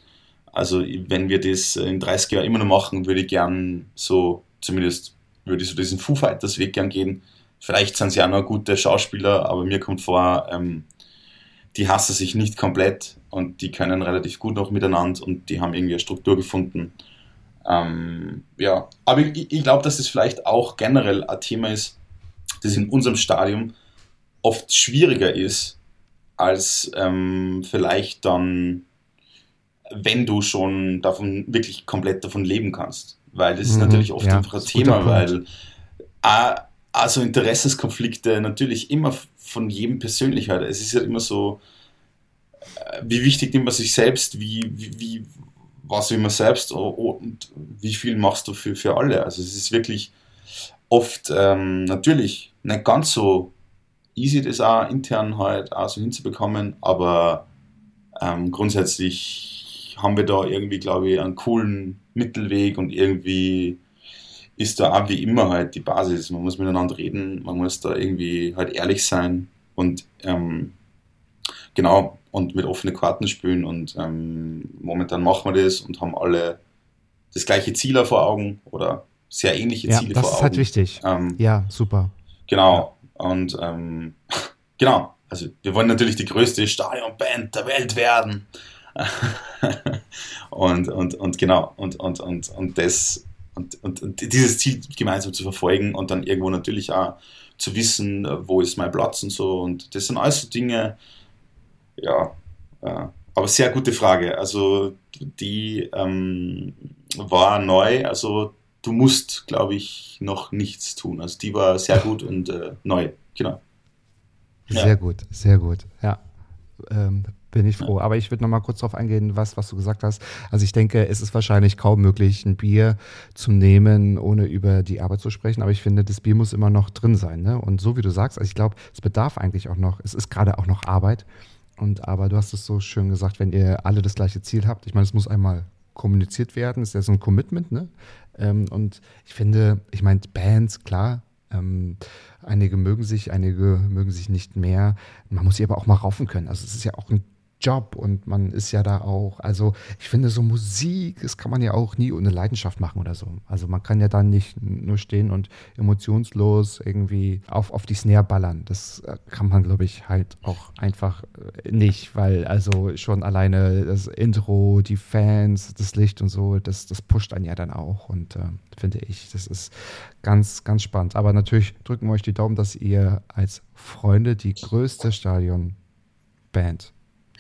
also wenn wir das in 30 Jahren immer noch machen, würde ich gern so, zumindest würde ich so diesen Foo Fighters Weg gern gehen. Vielleicht sind sie auch noch gute Schauspieler, aber mir kommt vor, ähm, die hassen sich nicht komplett und die können relativ gut noch miteinander und die haben irgendwie eine Struktur gefunden. Ähm, ja, aber ich, ich glaube, dass das vielleicht auch generell ein Thema ist, das in unserem Stadium oft schwieriger ist, als ähm, vielleicht dann, wenn du schon davon wirklich komplett davon leben kannst. Weil das ist mhm, natürlich oft ja, einfach ein Thema, weil also Interessenskonflikte natürlich immer von jedem persönlich halt. Es ist ja immer so, äh, wie wichtig nimmt man sich selbst, wie, wie, wie was will man selbst und wie viel machst du für, für alle. Also es ist wirklich oft ähm, natürlich nicht ganz so easy, das auch intern halt auch so hinzubekommen, aber ähm, grundsätzlich haben wir da irgendwie, glaube ich, einen coolen Mittelweg und irgendwie ist da auch wie immer halt die Basis. Man muss miteinander reden, man muss da irgendwie halt ehrlich sein und ähm, genau und mit offenen Karten spielen und ähm, momentan machen wir das und haben alle das gleiche Ziel vor Augen oder sehr ähnliche ja, Ziele vor Augen. Das ist halt wichtig. Ähm, ja, super. Genau. Und ähm, <laughs> genau, also wir wollen natürlich die größte Stadionband der Welt werden. <laughs> und, und, und genau, und, und, und, und das und, und, und, dieses Ziel gemeinsam zu verfolgen und dann irgendwo natürlich auch zu wissen, wo ist mein Platz und so. Und das sind alles so Dinge, ja, äh, aber sehr gute Frage. Also die ähm, war neu, also du musst, glaube ich, noch nichts tun. Also die war sehr gut und äh, neu, genau. Sehr ja. gut, sehr gut, ja. Ähm, bin ich froh. Aber ich würde noch mal kurz darauf eingehen, was, was du gesagt hast. Also ich denke, es ist wahrscheinlich kaum möglich, ein Bier zu nehmen, ohne über die Arbeit zu sprechen. Aber ich finde, das Bier muss immer noch drin sein. Ne? Und so wie du sagst, also ich glaube, es bedarf eigentlich auch noch, es ist gerade auch noch Arbeit. Und aber du hast es so schön gesagt, wenn ihr alle das gleiche Ziel habt, ich meine, es muss einmal kommuniziert werden, ist ja so ein Commitment, ne? Ähm, und ich finde, ich meine, Bands, klar, ähm, einige mögen sich, einige mögen sich nicht mehr. Man muss sie aber auch mal raufen können. Also es ist ja auch ein Job und man ist ja da auch, also ich finde so Musik, das kann man ja auch nie ohne Leidenschaft machen oder so. Also man kann ja dann nicht nur stehen und emotionslos irgendwie auf, auf die Snare ballern. Das äh, kann man, glaube ich, halt auch einfach äh, nicht, weil also schon alleine das Intro, die Fans, das Licht und so, das, das pusht einen ja dann auch und äh, finde ich, das ist ganz, ganz spannend. Aber natürlich drücken wir euch die Daumen, dass ihr als Freunde die größte Stadionband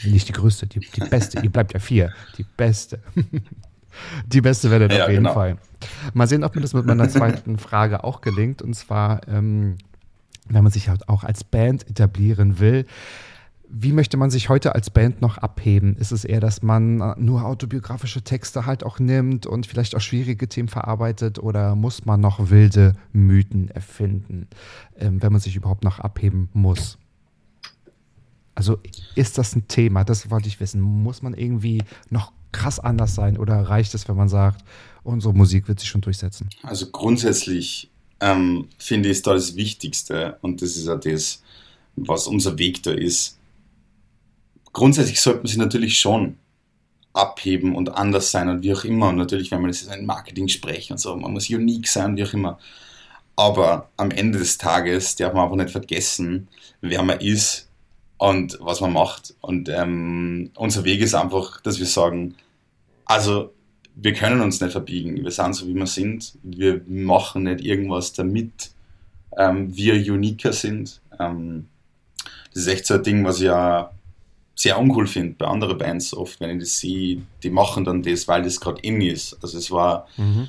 nicht die größte, die, die beste. Ihr bleibt ja vier. Die beste. <laughs> Die beste werdet ja, auf jeden genau. Fall. Mal sehen, ob mir das mit meiner zweiten <laughs> Frage auch gelingt. Und zwar, ähm, wenn man sich halt auch als Band etablieren will, wie möchte man sich heute als Band noch abheben? Ist es eher, dass man nur autobiografische Texte halt auch nimmt und vielleicht auch schwierige Themen verarbeitet oder muss man noch wilde Mythen erfinden, ähm, wenn man sich überhaupt noch abheben muss? Also ist das ein Thema? Das wollte ich wissen. Muss man irgendwie noch krass anders sein oder reicht es, wenn man sagt, unsere Musik wird sich schon durchsetzen? Also grundsätzlich ähm, finde ich es da das Wichtigste und das ist ja das, was unser Weg da ist. Grundsätzlich sollte man sich natürlich schon abheben und anders sein und wie auch immer. Und natürlich, wenn man das in Marketing sprechen und so, man muss unique sein, wie auch immer. Aber am Ende des Tages darf man einfach nicht vergessen, wer man ist und was man macht. Und ähm, unser Weg ist einfach, dass wir sagen, also wir können uns nicht verbiegen, wir sind so wie wir sind, wir machen nicht irgendwas damit ähm, wir uniker sind. Ähm, das ist echt so ein Ding, was ich ja sehr uncool finde bei anderen Bands oft, wenn ich das sehe, die machen dann das, weil das gerade in ist. Also es war mhm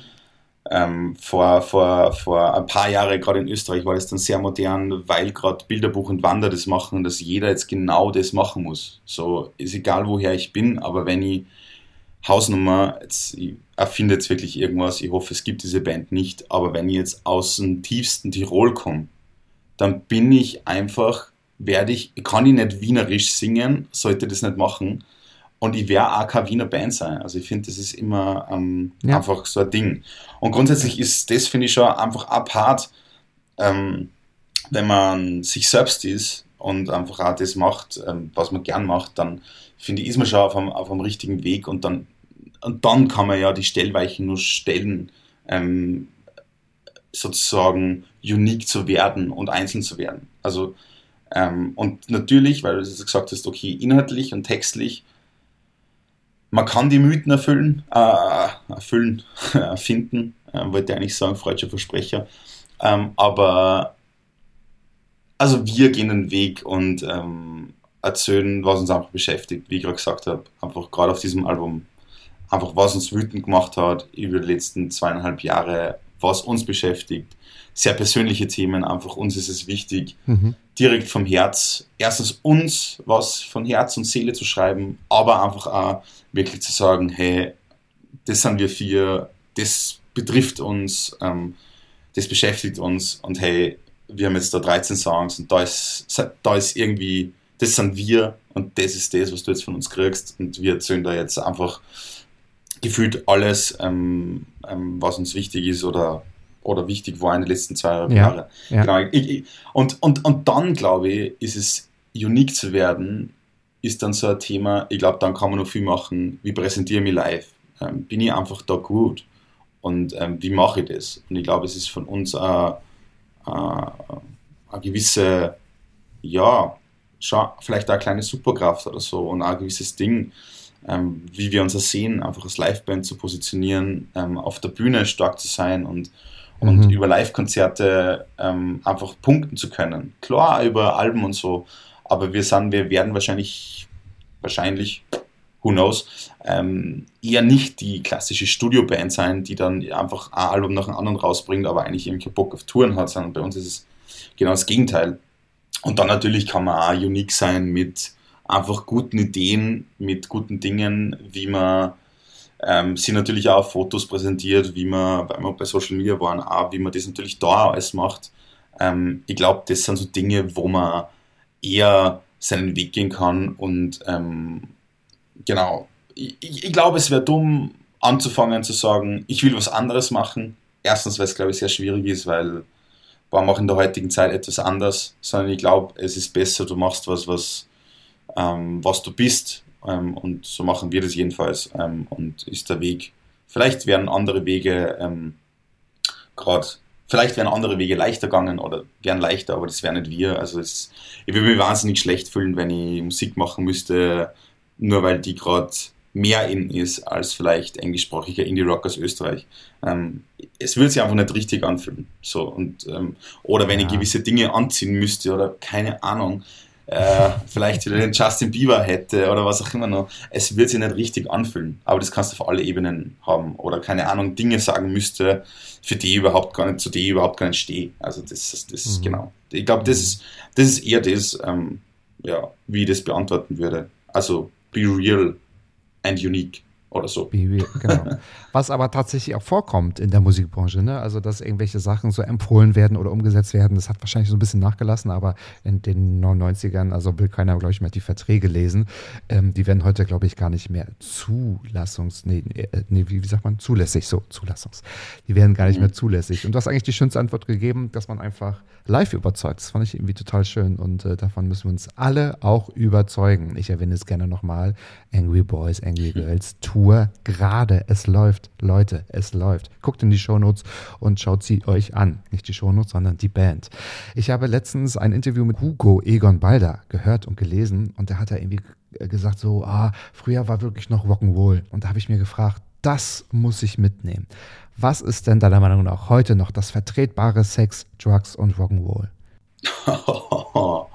ähm, vor, vor, vor ein paar Jahren, gerade in Österreich, war das dann sehr modern, weil gerade Bilderbuch und Wander das machen, dass jeder jetzt genau das machen muss. So ist egal, woher ich bin, aber wenn ich Hausnummer, jetzt, ich erfinde jetzt wirklich irgendwas, ich hoffe, es gibt diese Band nicht, aber wenn ich jetzt aus dem tiefsten Tirol komme, dann bin ich einfach, werde ich, kann ich nicht wienerisch singen, sollte das nicht machen, und ich werde auch keine Wiener Band sein. Also ich finde, das ist immer ähm, ja. einfach so ein Ding. Und grundsätzlich ist das, finde ich, schon einfach apart, ähm, wenn man sich selbst ist und einfach auch das macht, ähm, was man gern macht, dann finde ich, ist man schon auf einem, auf einem richtigen Weg und dann, und dann kann man ja die Stellweichen nur stellen, ähm, sozusagen unique zu werden und einzeln zu werden. Also, ähm, und natürlich, weil du gesagt hast, okay, inhaltlich und textlich man kann die Mythen erfüllen, äh, erfüllen, <laughs> erfinden, äh, wollte ich eigentlich sagen, freudscher Versprecher. Ähm, aber also wir gehen den Weg und ähm, erzählen, was uns einfach beschäftigt, wie ich gerade gesagt habe, einfach gerade auf diesem Album, einfach was uns wütend gemacht hat über die letzten zweieinhalb Jahre, was uns beschäftigt, sehr persönliche Themen, einfach uns ist es wichtig, mhm. Direkt vom Herz, erstens uns was von Herz und Seele zu schreiben, aber einfach auch wirklich zu sagen, hey, das sind wir vier, das betrifft uns, ähm, das beschäftigt uns und hey, wir haben jetzt da 13 Songs und da ist, da ist irgendwie, das sind wir und das ist das, was du jetzt von uns kriegst und wir erzählen da jetzt einfach gefühlt alles, ähm, ähm, was uns wichtig ist oder oder wichtig war in den letzten zwei ja, Jahren. Ja. Genau. Ich, ich, und, und, und dann, glaube ich, ist es unique zu werden, ist dann so ein Thema, ich glaube, dann kann man noch viel machen, wie präsentiere ich mich live? Ähm, bin ich einfach da gut? Und ähm, wie mache ich das? Und ich glaube, es ist von uns eine, eine, eine gewisse, ja, schon vielleicht auch eine kleine Superkraft oder so und auch ein gewisses Ding, ähm, wie wir uns sehen, einfach als Liveband zu positionieren, ähm, auf der Bühne stark zu sein und und mhm. über Live-Konzerte ähm, einfach punkten zu können. Klar, über Alben und so, aber wir sind, wir werden wahrscheinlich, wahrscheinlich, who knows, ähm, eher nicht die klassische Studioband sein, die dann einfach ein Album nach dem anderen rausbringt, aber eigentlich irgendwie Bock auf Touren hat, sondern bei uns ist es genau das Gegenteil. Und dann natürlich kann man auch unique sein mit einfach guten Ideen, mit guten Dingen, wie man ähm, sind natürlich auch Fotos präsentiert, wie man, weil wir bei Social Media waren, auch wie man das natürlich da alles macht. Ähm, ich glaube, das sind so Dinge, wo man eher seinen Weg gehen kann und ähm, genau, ich, ich glaube, es wäre dumm anzufangen zu sagen, ich will was anderes machen. Erstens, weil es, glaube ich, sehr schwierig ist, weil warum auch in der heutigen Zeit etwas anders, sondern ich glaube, es ist besser, du machst was, was, ähm, was du bist ähm, und so machen wir das jedenfalls ähm, und ist der Weg. Vielleicht wären andere Wege ähm, gerade, vielleicht wären andere Wege leichter gegangen oder wären leichter, aber das wären nicht wir. Also es, ich würde mich wahnsinnig schlecht fühlen, wenn ich Musik machen müsste, nur weil die gerade mehr in ist als vielleicht englischsprachiger Indie-Rock aus Österreich. Ähm, es würde sich einfach nicht richtig anfühlen. So, und, ähm, oder wenn ja. ich gewisse Dinge anziehen müsste oder keine Ahnung äh, vielleicht wieder den Justin Bieber hätte oder was auch immer noch. Es wird sich nicht richtig anfühlen, aber das kannst du auf alle Ebenen haben. Oder keine Ahnung, Dinge sagen müsste, für die überhaupt gar nicht, zu die ich überhaupt gar nicht stehe. Also das, das, das ist mhm. genau. Ich glaube, das ist, das ist eher das, ähm, ja, wie ich das beantworten würde. Also be real and unique oder so. <laughs> Genau. Was aber tatsächlich auch vorkommt in der Musikbranche, ne? Also, dass irgendwelche Sachen so empfohlen werden oder umgesetzt werden, das hat wahrscheinlich so ein bisschen nachgelassen, aber in den 99ern, also will keiner, glaube ich, mehr die Verträge lesen. Ähm, die werden heute, glaube ich, gar nicht mehr zulassungs, nee, äh, nee wie, wie, sagt man, zulässig, so, zulassungs. Die werden gar nicht mhm. mehr zulässig. Und du hast eigentlich die schönste Antwort gegeben, dass man einfach live überzeugt. Das fand ich irgendwie total schön und äh, davon müssen wir uns alle auch überzeugen. Ich erwähne es gerne nochmal. Angry Boys, Angry <laughs> Girls, Tour gerade. Es läuft, Leute, es läuft. Guckt in die Shownotes und schaut sie euch an. Nicht die Shownotes, sondern die Band. Ich habe letztens ein Interview mit Hugo Egon Balder gehört und gelesen und da hat er irgendwie gesagt so, ah, früher war wirklich noch Rock'n'Roll. Und da habe ich mir gefragt, das muss ich mitnehmen. Was ist denn deiner Meinung nach heute noch das vertretbare Sex, Drugs und Rock'n'Roll? <laughs>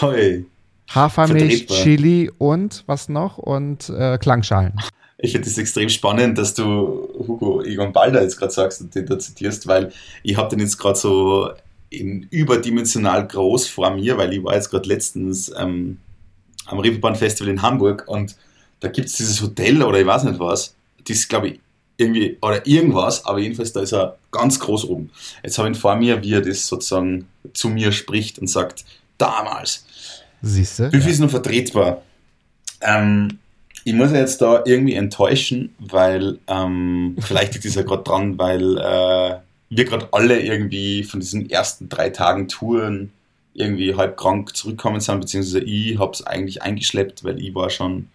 Hoi. Hafermilch, Chili und was noch? Und äh, Klangschalen. Ich finde es extrem spannend, dass du Hugo Egon Balder jetzt gerade sagst und den da zitierst, weil ich habe den jetzt gerade so in überdimensional groß vor mir, weil ich war jetzt gerade letztens ähm, am Reeperbahn Festival in Hamburg und da gibt es dieses Hotel oder ich weiß nicht was, das glaube ich irgendwie, oder irgendwas, aber jedenfalls da ist er ganz groß oben. Jetzt habe ich ihn vor mir, wie er das sozusagen zu mir spricht und sagt, damals. Siehst du? Viel ja. ist noch vertretbar? Ähm, ich muss jetzt da irgendwie enttäuschen, weil ähm, vielleicht liegt es ja gerade dran, weil äh, wir gerade alle irgendwie von diesen ersten drei Tagen Touren irgendwie halb krank zurückgekommen sind, beziehungsweise ich habe es eigentlich eingeschleppt, weil ich war schon,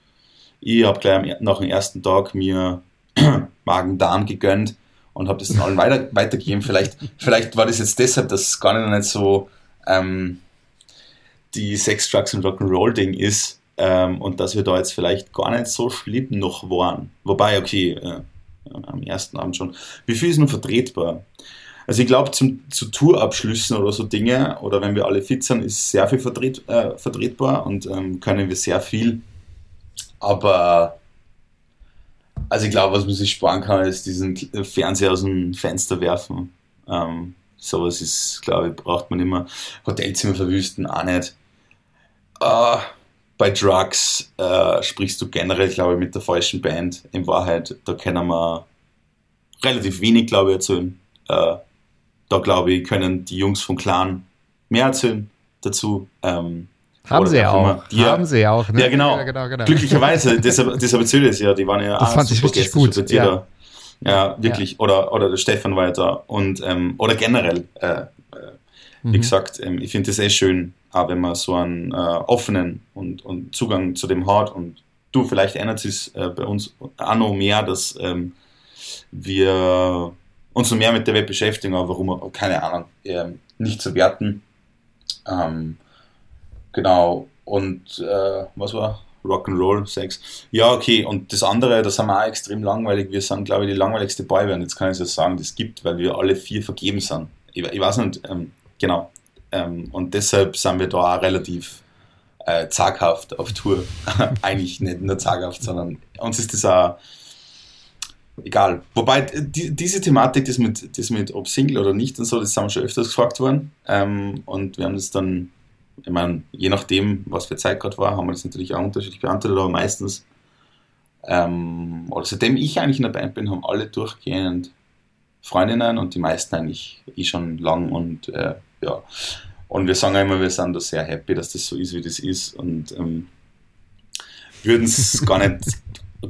ich habe gleich nach dem ersten Tag mir <clears throat> Magen-Darm gegönnt und habe das dann allen weiter, weitergegeben. Vielleicht, vielleicht war das jetzt deshalb, dass es gar nicht so ähm, die Sex, Drugs und Rock'n'Roll-Ding ist ähm, und dass wir da jetzt vielleicht gar nicht so schlimm noch waren. Wobei, okay, äh, am ersten Abend schon. Wie viel ist nun vertretbar? Also ich glaube, zu Tourabschlüssen oder so Dinge, oder wenn wir alle fit sind, ist sehr viel vertret, äh, vertretbar und ähm, können wir sehr viel. Aber also ich glaube, was man sich sparen kann, ist diesen Fernseher aus dem Fenster werfen. Ähm, sowas ist, glaube ich, braucht man immer. Hotelzimmer verwüsten auch nicht. Uh, bei Drugs uh, sprichst du generell, glaube ich, mit der falschen Band. In Wahrheit, da können wir relativ wenig, glaube ich, erzählen. Uh, da, glaube ich, können die Jungs vom Clan mehr erzählen dazu. Ähm, haben sie ja auch. Die, haben sie ja auch. Ne? Ja, genau. Ja, genau, genau. Glücklicherweise, <laughs> deshalb, deshalb erzähle ich es ja. Die waren ja das fand ich richtig gut. Ja. ja, wirklich. Oder, oder der Stefan war ja da. Und, ähm, oder generell, äh, äh, wie mhm. gesagt, ähm, ich finde das eh schön, auch wenn man so einen äh, offenen und, und Zugang zu dem hat. Und du, vielleicht ändert es äh, bei uns auch noch mehr, dass ähm, wir uns noch mehr mit der Welt beschäftigen, aber warum, keine Ahnung, nicht zu werten. Ähm, Genau. Und äh, was war? Rock'n'Roll, Sex. Ja, okay. Und das andere, das haben wir auch extrem langweilig. Wir sind, glaube ich, die langweiligste Boyband. Jetzt kann ich es sagen, das gibt, weil wir alle vier vergeben sind. Ich, ich weiß nicht, ähm, genau. Ähm, und deshalb sind wir da auch relativ äh, zaghaft auf Tour. <laughs> Eigentlich nicht nur zaghaft, sondern uns ist das auch egal. Wobei die, diese Thematik, das mit, das mit ob Single oder nicht und so, das haben wir schon öfters gefragt worden. Ähm, und wir haben das dann ich meine, je nachdem, was für Zeit gerade war, haben wir das natürlich auch unterschiedlich beantwortet, aber meistens, ähm, oder seitdem ich eigentlich in der Band bin, haben alle durchgehend Freundinnen und die meisten eigentlich eh schon lang und äh, ja. Und wir sagen immer, wir sind da sehr happy, dass das so ist, wie das ist und ähm, würden es <laughs> gar nicht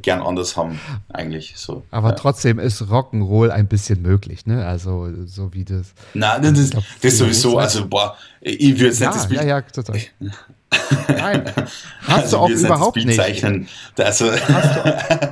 gern anders haben, eigentlich so. Aber ja. trotzdem ist Rock'n'Roll ein bisschen möglich, ne? Also, so wie das. Nein, das, glaub, das sowieso, also, boah, ich würde jetzt ja, nicht das Bild. Ja, ja, total. <laughs> Nein, <laughs> hast also du auch überhaupt nicht. Also du,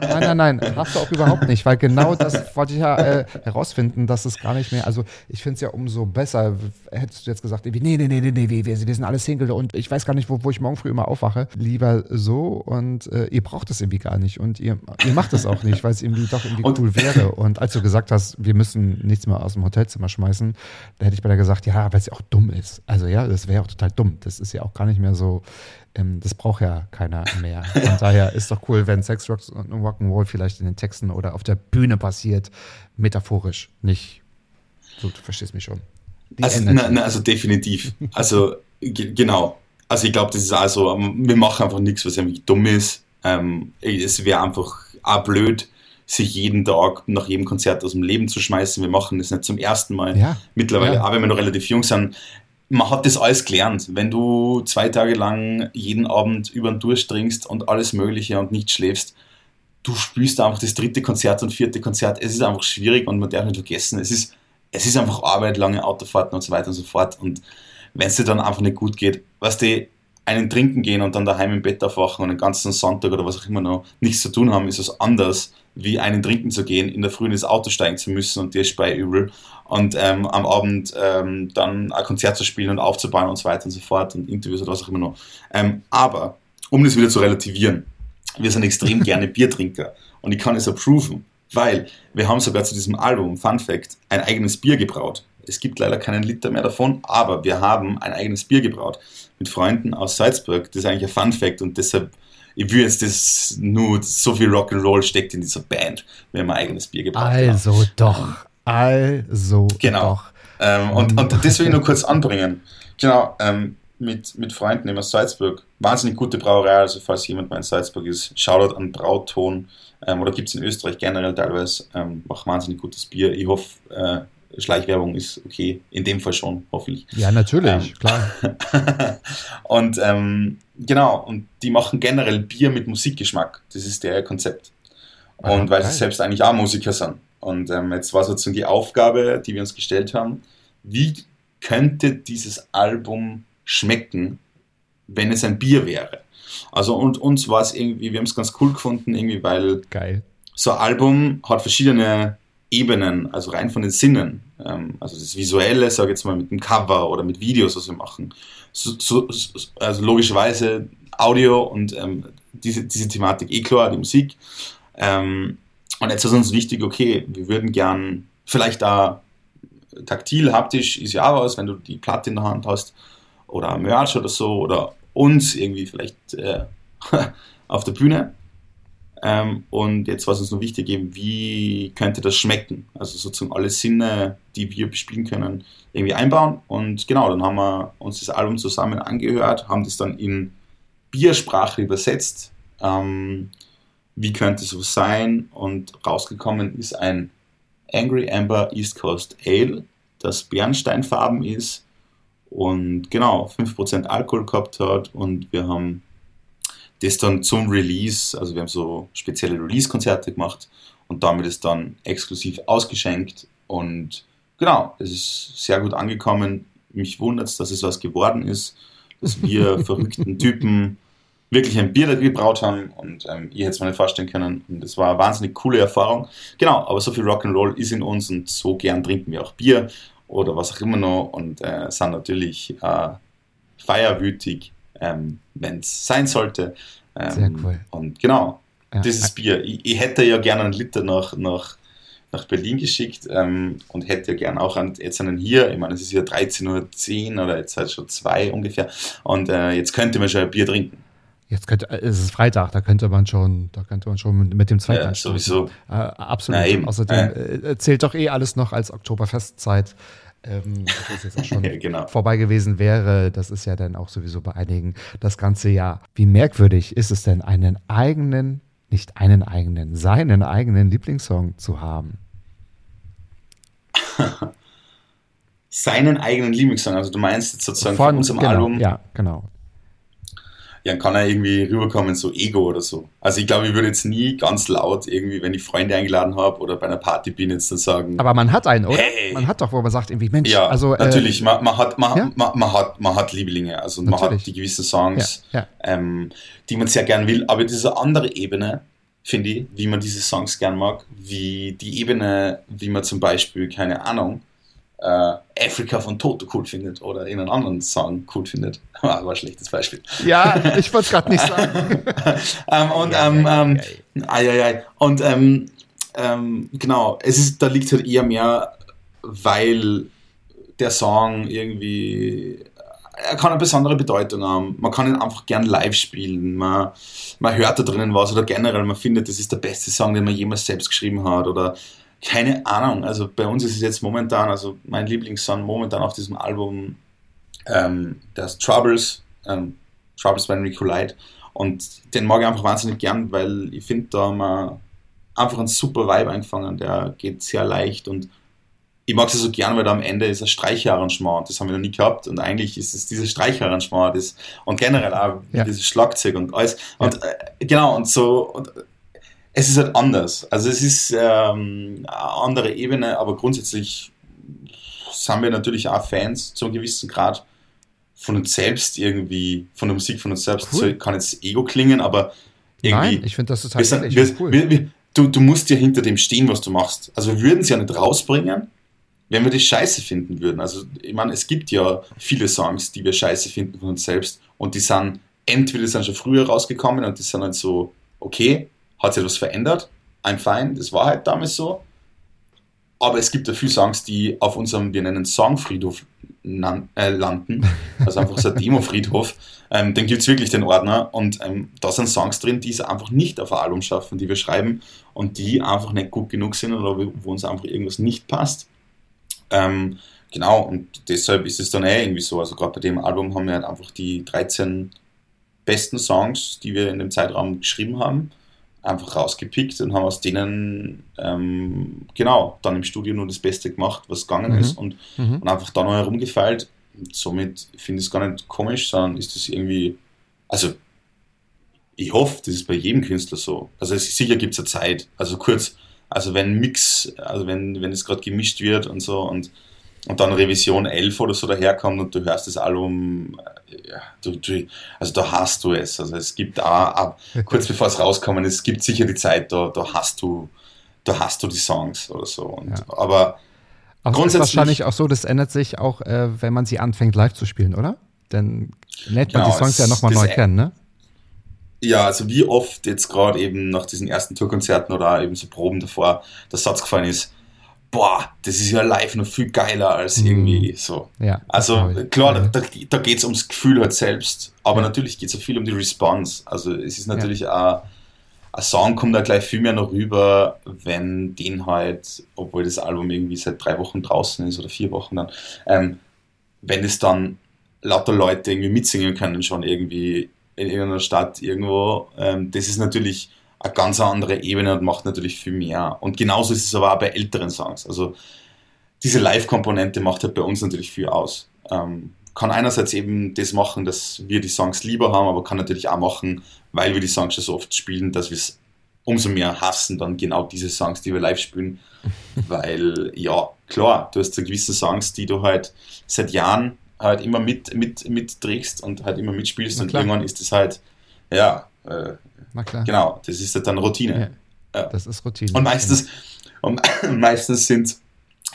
nein, nein, nein, hast du auch überhaupt nicht, weil genau das wollte ich ja äh, herausfinden, dass es gar nicht mehr, also ich finde es ja umso besser, hättest du jetzt gesagt, nee, nee, nee, nee, nee, wir, wir sind alle Single und ich weiß gar nicht, wo, wo ich morgen früh immer aufwache, lieber so und äh, ihr braucht es irgendwie gar nicht und ihr, ihr macht es auch nicht, weil es irgendwie doch irgendwie und, cool wäre. Und als du gesagt hast, wir müssen nichts mehr aus dem Hotelzimmer schmeißen, da hätte ich bei dir gesagt, ja, weil es ja auch dumm ist, also ja, das wäre auch total dumm, das ist ja auch gar nicht mehr so ähm, das braucht ja keiner mehr. Von <laughs> daher ist doch cool, wenn Sex, Rocks und Rock'n'Roll vielleicht in den Texten oder auf der Bühne passiert, metaphorisch, nicht. So, du verstehst mich schon. also, na, na, also definitiv. Also genau. Also ich glaube, das ist also, wir machen einfach nichts, was irgendwie dumm ist. Ähm, es wäre einfach auch blöd, sich jeden Tag nach jedem Konzert aus dem Leben zu schmeißen. Wir machen das nicht zum ersten Mal. Ja. Mittlerweile, ja. auch wenn wir noch relativ jung sind, man hat das alles gelernt. Wenn du zwei Tage lang jeden Abend über den durchdringst und alles Mögliche und nicht schläfst, du spürst einfach das dritte Konzert und vierte Konzert. Es ist einfach schwierig und man darf nicht vergessen, es ist, es ist einfach Arbeit, lange Autofahrten und so weiter und so fort. Und wenn es dir dann einfach nicht gut geht, was die einen trinken gehen und dann daheim im Bett aufwachen und den ganzen Sonntag oder was auch immer noch nichts zu tun haben, ist es anders, wie einen trinken zu gehen, in der Früh ins Auto steigen zu müssen und dir ist bei übel und ähm, am Abend ähm, dann ein Konzert zu spielen und aufzubauen und so weiter und so fort und Interviews oder was auch immer noch. Ähm, aber, um das wieder zu relativieren, wir sind extrem gerne <laughs> Biertrinker und ich kann es approven, weil wir haben sogar zu diesem Album, Fun Fact, ein eigenes Bier gebraut. Es gibt leider keinen Liter mehr davon, aber wir haben ein eigenes Bier gebraut mit Freunden aus Salzburg. Das ist eigentlich ein Fun Fact und deshalb ich will jetzt das nur, so viel Rock'n'Roll steckt in dieser Band, wenn wir ein eigenes Bier haben. Also doch. Also genau. doch. Ähm, und, und das will ich nur kurz anbringen. Genau, ähm, mit, mit Freunden aus Salzburg. Wahnsinnig gute Brauerei, also falls jemand mal in Salzburg ist, Shoutout an Brauton. Ähm, oder gibt es in Österreich generell teilweise, ähm, macht wahnsinnig gutes Bier. Ich hoffe, äh, Schleichwerbung ist okay, in dem Fall schon, hoffentlich. Ja, natürlich, Ähm, klar. <laughs> und ähm, genau, und die machen generell Bier mit Musikgeschmack. Das ist der Konzept. Ah, Und weil geil. sie selbst eigentlich auch Musiker sind. Und ähm, jetzt war sozusagen die Aufgabe, die wir uns gestellt haben, wie könnte dieses Album schmecken, wenn es ein Bier wäre? Also und uns war es irgendwie, wir haben es ganz cool gefunden, irgendwie, weil Geil. so ein Album hat verschiedene Ebenen, also rein von den Sinnen. Ähm, also das Visuelle, sage ich jetzt mal, mit dem Cover oder mit Videos, was wir machen. So, so, so- also logischerweise Audio und ähm, diese, diese Thematik eh klar, die Musik. Ähm, und jetzt ist uns wichtig, okay, wir würden gern vielleicht da taktil, haptisch ist ja auch was, wenn du die Platte in der Hand hast oder Merch oder so oder uns irgendwie vielleicht äh, <laughs> auf der Bühne. Ähm, und jetzt war es uns noch wichtig, eben, wie könnte das schmecken? Also sozusagen alle Sinne, die wir bespielen können, irgendwie einbauen. Und genau, dann haben wir uns das Album zusammen angehört, haben das dann in Biersprache übersetzt. Ähm, wie könnte es so sein? Und rausgekommen ist ein Angry Amber East Coast Ale, das bernsteinfarben ist und genau 5% Alkohol gehabt hat. Und wir haben das dann zum Release, also wir haben so spezielle Release-Konzerte gemacht und damit ist dann exklusiv ausgeschenkt und genau, es ist sehr gut angekommen. Mich wundert es, dass es was geworden ist, dass wir <laughs> verrückten Typen wirklich ein Bier gebraut haben und ähm, ihr hättet es mir nicht vorstellen können und es war eine wahnsinnig coole Erfahrung. Genau, aber so viel Rock'n'Roll ist in uns und so gern trinken wir auch Bier oder was auch immer noch und äh, sind natürlich äh, feierwütig, ähm, wenn es sein sollte. Ähm, Sehr cool. Und genau, Ja. dieses Bier. Ich, ich hätte ja gerne einen Liter nach, nach, nach Berlin geschickt ähm, und hätte ja gerne auch einen, jetzt einen hier. Ich meine, es ist ja 13.10 Uhr oder jetzt halt schon zwei ungefähr. Und äh, jetzt könnte man schon ein Bier trinken. Jetzt könnte, äh, es ist Freitag, da könnte man schon, da könnte man schon mit, dem zweiten Ja, sowieso. Äh, absolut. Na, eben. Außerdem äh, zählt doch eh alles noch als Oktoberfestzeit. Ähm, es jetzt auch schon <laughs> Ja, genau. vorbei gewesen wäre. Das ist ja dann auch sowieso bei einigen das ganze Jahr. Wie merkwürdig ist es denn, einen eigenen, nicht einen eigenen, seinen eigenen Lieblingssong zu haben? <laughs> Seinen eigenen Lieblingssong, also du meinst jetzt sozusagen von, Von unserem genau, Album, Ja, genau. Ja, kann er irgendwie rüberkommen, so Ego oder so. Also ich glaube, ich würde jetzt nie ganz laut irgendwie, wenn ich Freunde eingeladen habe oder bei einer Party bin, jetzt dann sagen, Aber man hat einen, oder? Hey! Man hat doch, wo man sagt, irgendwie, Mensch, Ja, also. äh, natürlich. Man, man, hat, man, ja? man, man, hat, man hat Lieblinge, also man Natürlich. hat die gewissen Songs, Ja. Ähm, die man sehr gern will. Aber eine andere Ebene, finde ich, wie man diese Songs gern mag, wie die Ebene, wie man zum Beispiel, keine Ahnung, äh, Africa von Toto cool findet oder irgendeinen anderen Song cool findet. <laughs> Ah, war ein schlechtes Beispiel. Ja, ich wollte es gerade nicht sagen. <laughs> ähm, und ähm, ähm, ai, ai, ai. und ähm, ähm, genau, es ist, da liegt halt eher mehr, weil der Song irgendwie, er kann eine besondere Bedeutung haben. Man kann ihn einfach gern live spielen. Man, man hört da drinnen was oder generell, man findet, das ist der beste Song, den man jemals selbst geschrieben hat oder keine Ahnung. Also bei uns ist es jetzt momentan, also mein Lieblingssong momentan auf diesem Album, ähm, der ist Troubles, ähm, Troubles by Enrico Light. Und den mag ich einfach wahnsinnig gern, weil ich finde, da haben wir einfach einen super Vibe eingefangen. Der geht sehr leicht und ich mag es so gern, weil da am Ende ist ein Streicherarrangement. und Das haben wir noch nie gehabt. Und eigentlich ist es dieses Streicherarrangement das, und generell auch Ja. dieses Schlagzeug und alles. Und äh, genau, und so. Und, es ist halt anders. Also es ist ähm, eine andere Ebene, aber grundsätzlich sind wir natürlich auch Fans zu einem gewissen Grad von uns selbst irgendwie, von der Musik von uns selbst. Cool. So kann jetzt Ego klingen, aber irgendwie. Nein, ich finde das wir total sind, ehrlich wir, cool. wir, wir, du, du musst ja hinter dem stehen, was du machst. Also wir würden es ja nicht rausbringen, wenn wir das scheiße finden würden. Also ich meine, es gibt ja viele Songs, die wir scheiße finden von uns selbst und die sind entweder sind schon früher rausgekommen und die sind halt so, okay, hat sich etwas verändert, I'm fine, das war halt damals so. Aber es gibt ja viele Songs, die auf unserem, wir nennen Songfriedhof äh, landen. Also einfach so ein <laughs> Demo-Friedhof. Ähm, den gibt es wirklich, den Ordner. Und ähm, da sind Songs drin, die es einfach nicht auf ein Album schaffen, die wir schreiben und die einfach nicht gut genug sind oder wo, wo uns einfach irgendwas nicht passt. Ähm, genau, und deshalb ist es dann eh irgendwie so. Also gerade bei dem Album haben wir halt einfach die 13 besten Songs, die wir in dem Zeitraum geschrieben haben, einfach rausgepickt und haben aus denen ähm, genau dann im Studio nur das Beste gemacht, was gegangen mhm. ist und, mhm. und einfach da noch herumgefeilt. Und somit finde ich es gar nicht komisch, sondern ist das irgendwie, also ich hoffe, das ist bei jedem Künstler so. Also es, sicher gibt es eine Zeit, also kurz, also wenn Mix, also wenn, wenn es gerade gemischt wird und so und und dann Revision 11 oder so daherkommt und du hörst das Album, ja, du, du, also da hast du es. Also es gibt auch, <laughs> kurz bevor es rauskommt, es gibt sicher die Zeit, da, da hast du, da hast du die Songs oder so. Und, ja. Aber auch grundsätzlich. Ist wahrscheinlich auch so, das ändert sich auch, äh, wenn man sie anfängt live zu spielen, oder? Dann lernt man genau, die Songs es, ja nochmal neu kennen, ne? Ja, also wie oft jetzt gerade eben nach diesen ersten Tourkonzerten oder eben so Proben davor der Satz gefallen ist, boah, das ist ja live noch viel geiler als mhm. irgendwie so. Ja, also klar, ja. da, da geht es ums Gefühl halt selbst, aber ja. natürlich geht es auch viel um die Response. Also es ist natürlich auch, ein Song kommt da gleich viel mehr noch rüber, wenn den halt, obwohl das Album irgendwie seit drei Wochen draußen ist oder vier Wochen dann, ähm, wenn es dann lauter Leute irgendwie mitsingen können schon irgendwie in irgendeiner Stadt irgendwo, ähm, das ist natürlich eine ganz andere Ebene und macht natürlich viel mehr. Und genauso ist es aber auch bei älteren Songs. Also diese Live-Komponente macht halt bei uns natürlich viel aus. Ähm, kann einerseits eben das machen, dass wir die Songs lieber haben, aber kann natürlich auch machen, weil wir die Songs schon so oft spielen, dass wir es umso mehr hassen, dann genau diese Songs, die wir live spielen. <laughs> weil, ja, klar, du hast so gewisse Songs, die du halt seit Jahren halt immer mit, mit, mitträgst und halt immer mitspielst und irgendwann ist es halt, ja, äh, na klar. Genau, das ist dann Routine. Ja, ja. Das ist Routine. Und meistens, und <clears throat> meistens sind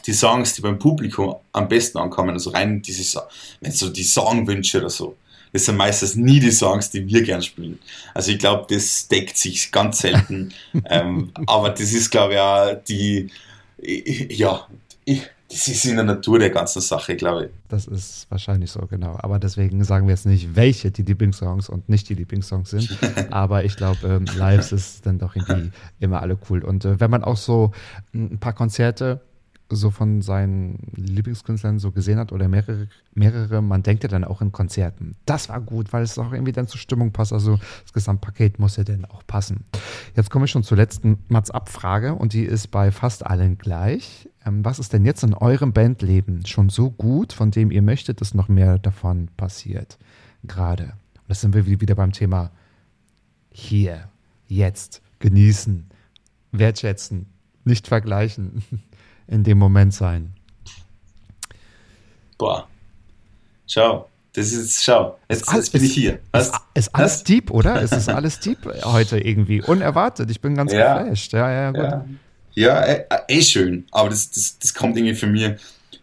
die Songs, die beim Publikum am besten ankommen, also rein diese, wenn so die Songwünsche oder so, das sind meistens nie die Songs, die wir gern spielen. Also ich glaube, das deckt sich ganz selten. <laughs> ähm, aber das ist, glaube ich, auch die, ja, ich, das ist in der Natur der ganzen Sache, glaube ich. Das ist wahrscheinlich so, genau. Aber deswegen sagen wir jetzt nicht, welche die Lieblingssongs und nicht die Lieblingssongs sind. <laughs> Aber ich glaube, ähm, Lives ist dann doch irgendwie immer alle cool. Und äh, wenn man auch so ein paar Konzerte so von seinen Lieblingskünstlern so gesehen hat oder mehrere, mehrere, man denkt ja dann auch in Konzerten. Das war gut, weil es auch irgendwie dann zur Stimmung passt. Also das Gesamtpaket muss ja dann auch passen. Jetzt komme ich schon zur letzten Mats-Ab-Frage und die ist bei fast allen gleich. Ähm, was ist denn jetzt in eurem Bandleben schon so gut, von dem ihr möchtet, dass noch mehr davon passiert? Gerade. Und das sind wir wieder beim Thema hier, jetzt, genießen, wertschätzen, nicht vergleichen. <laughs> in dem Moment sein? Boah. Schau, das ist, schau, jetzt, alles, jetzt bin ich hier. Was? Ist, ist alles Was? deep, oder? Es ist alles deep heute irgendwie. Unerwartet. Ich bin ganz ja. geflasht. Ja, ja, gut. Ja, ja eh, eh schön. Aber das, das, das kommt irgendwie für mir,